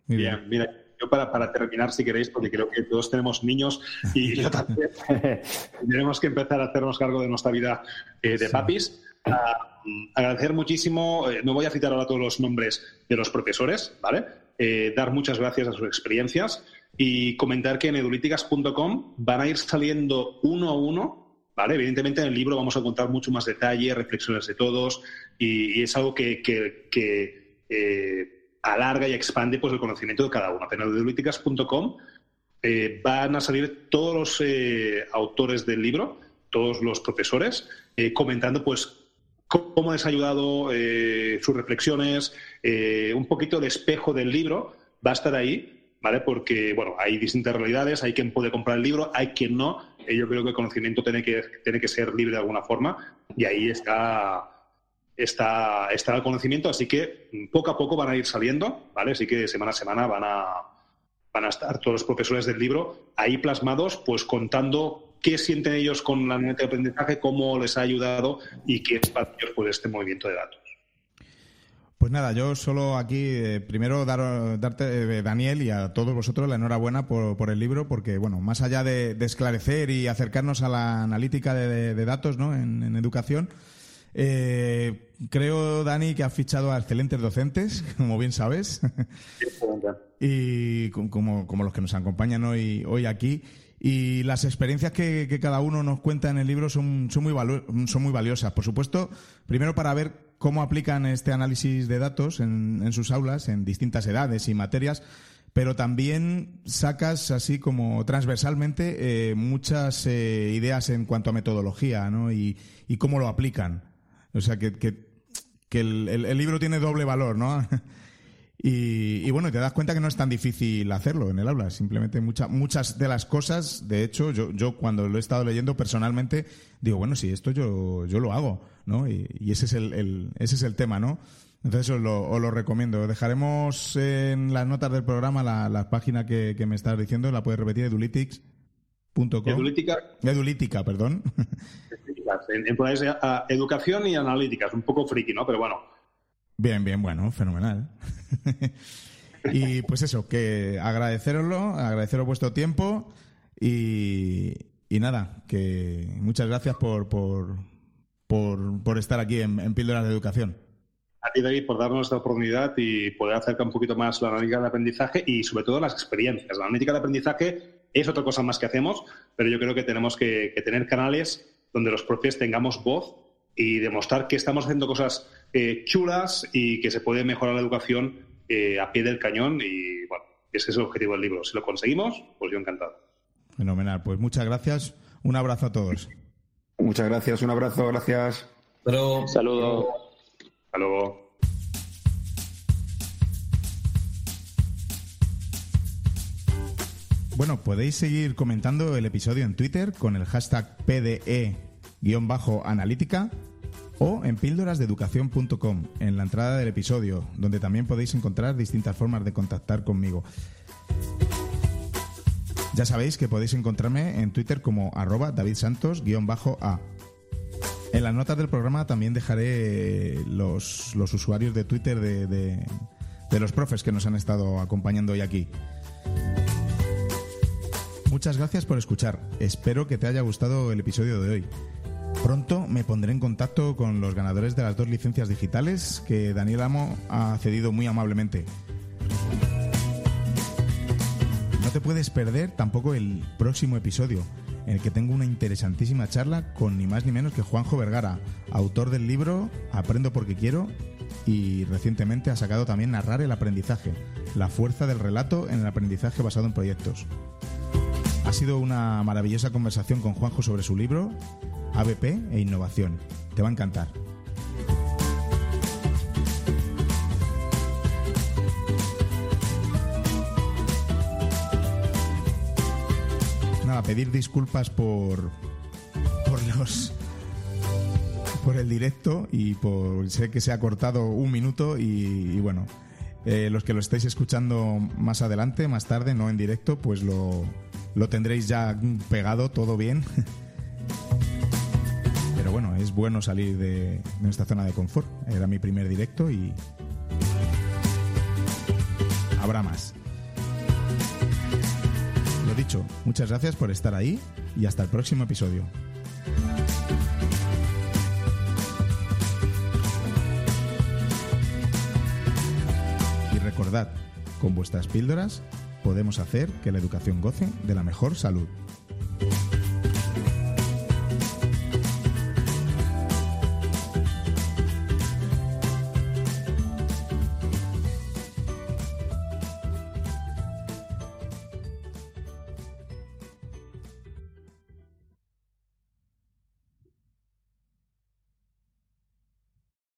bien, mira, yo para, para terminar, si queréis, porque creo que todos tenemos niños y yo también, tenemos que empezar a hacernos cargo de nuestra vida eh, de papis. Ah, agradecer muchísimo, eh, no voy a citar ahora todos los nombres de los profesores, ¿vale? Eh, dar muchas gracias a sus experiencias y comentar que en edulíticas.com van a ir saliendo uno a uno, ¿vale? Evidentemente en el libro vamos a contar mucho más detalle, reflexiones de todos y, es algo que, que alarga y expande pues, el conocimiento de cada uno. En edulíticas.com eh, van a salir todos los eh, autores del libro, todos los profesores, eh, comentando pues cómo les ha ayudado sus reflexiones, un poquito el espejo del libro va a estar ahí, ¿vale? Porque, bueno, hay distintas realidades, hay quien puede comprar el libro, hay quien no. yo creo que el conocimiento tiene que, tiene que ser libre de alguna forma y ahí está está, está el conocimiento, así que poco a poco van a ir saliendo, ¿vale? Así que semana a semana van a, van a estar todos los profesores del libro ahí plasmados, pues contando qué sienten ellos con la neta de aprendizaje, cómo les ha ayudado y qué es para ellos pues, este movimiento de datos. Pues nada, yo solo aquí, eh, primero dar, darte, eh, Daniel, y a todos vosotros la enhorabuena por, el libro, porque, bueno, más allá de, esclarecer y acercarnos a la analítica de, datos ¿no? en educación, eh, creo, Dani, que has fichado a excelentes docentes, como bien sabes, y como, como, los que nos acompañan hoy, hoy aquí. Y las experiencias que, cada uno nos cuenta en el libro son, son, muy son muy valiosas. Por supuesto, primero para ver cómo aplican este análisis de datos en, sus aulas, en distintas edades y materias, pero también sacas así como transversalmente eh, muchas eh, ideas en cuanto a metodología ¿no? y, y cómo lo aplican. O sea, que, que, el, libro tiene doble valor, ¿no? Y, bueno, te das cuenta que no es tan difícil hacerlo en el aula. Simplemente muchas de las cosas, de hecho, yo, yo cuando lo he estado leyendo personalmente, digo, bueno, sí, esto yo, yo lo hago, ¿no? Y, ese, es el, ese es el tema, ¿no? Entonces os lo, lo, recomiendo. Dejaremos en las notas del programa la, página que, me estás diciendo, la puedes repetir, edulitics.com. Edulítica. Edulítica, perdón. En, en educación y analíticas, un poco friki, ¿no? Pero bueno. Bien, bien, bueno, fenomenal. y pues eso, que agradeceroslo, agradeceros vuestro tiempo y, nada, que muchas gracias por, por, por, estar aquí en, Píldoras de Educación. A ti, David, por darnos esta oportunidad y poder acercar un poquito más la analítica de aprendizaje y sobre todo las experiencias. La analítica de aprendizaje es otra cosa más que hacemos, pero yo creo que tenemos que tener canales donde los profes tengamos voz y demostrar que estamos haciendo cosas eh, chulas y que se puede mejorar la educación eh, a pie del cañón. Y bueno, ese es el objetivo del libro. Si lo conseguimos, pues yo encantado. Fenomenal. Pues muchas gracias. Un abrazo a todos. Muchas gracias. Un abrazo. Gracias. Pero... Saludos. Hasta luego. Bueno, podéis seguir comentando el episodio en Twitter con el hashtag PDE-analítica o en píldorasdeeducación.com en la entrada del episodio, donde también podéis encontrar distintas formas de contactar conmigo. Ya sabéis que podéis encontrarme en Twitter como arroba davidsantos-a. En las notas del programa también dejaré los, usuarios de Twitter de, de los profes que nos han estado acompañando hoy aquí. Muchas gracias por escuchar. Espero que te haya gustado el episodio de hoy. Pronto me pondré en contacto con los ganadores de las dos licencias digitales que Daniel Amo ha cedido muy amablemente. No te puedes perder tampoco el próximo episodio, en el que tengo una interesantísima charla con ni más ni menos que Juanjo Vergara, autor del libro Aprendo porque quiero y recientemente ha sacado también Narrar el aprendizaje, la fuerza del relato en el aprendizaje basado en proyectos. Sido una maravillosa conversación con Juanjo sobre su libro, ABP e Innovación. Te va a encantar. Nada, pedir disculpas por, por los por el directo y por sé que se ha cortado un minuto y, bueno eh, los que lo estáis escuchando más adelante más tarde no en directo pues lo, lo tendréis ya pegado todo bien. Pero bueno, es bueno salir de nuestra zona de confort. Era mi primer directo y habrá más. Lo dicho, muchas gracias por estar ahí y hasta el próximo episodio. Y recordad, con vuestras píldoras podemos hacer que la educación goce de la mejor salud.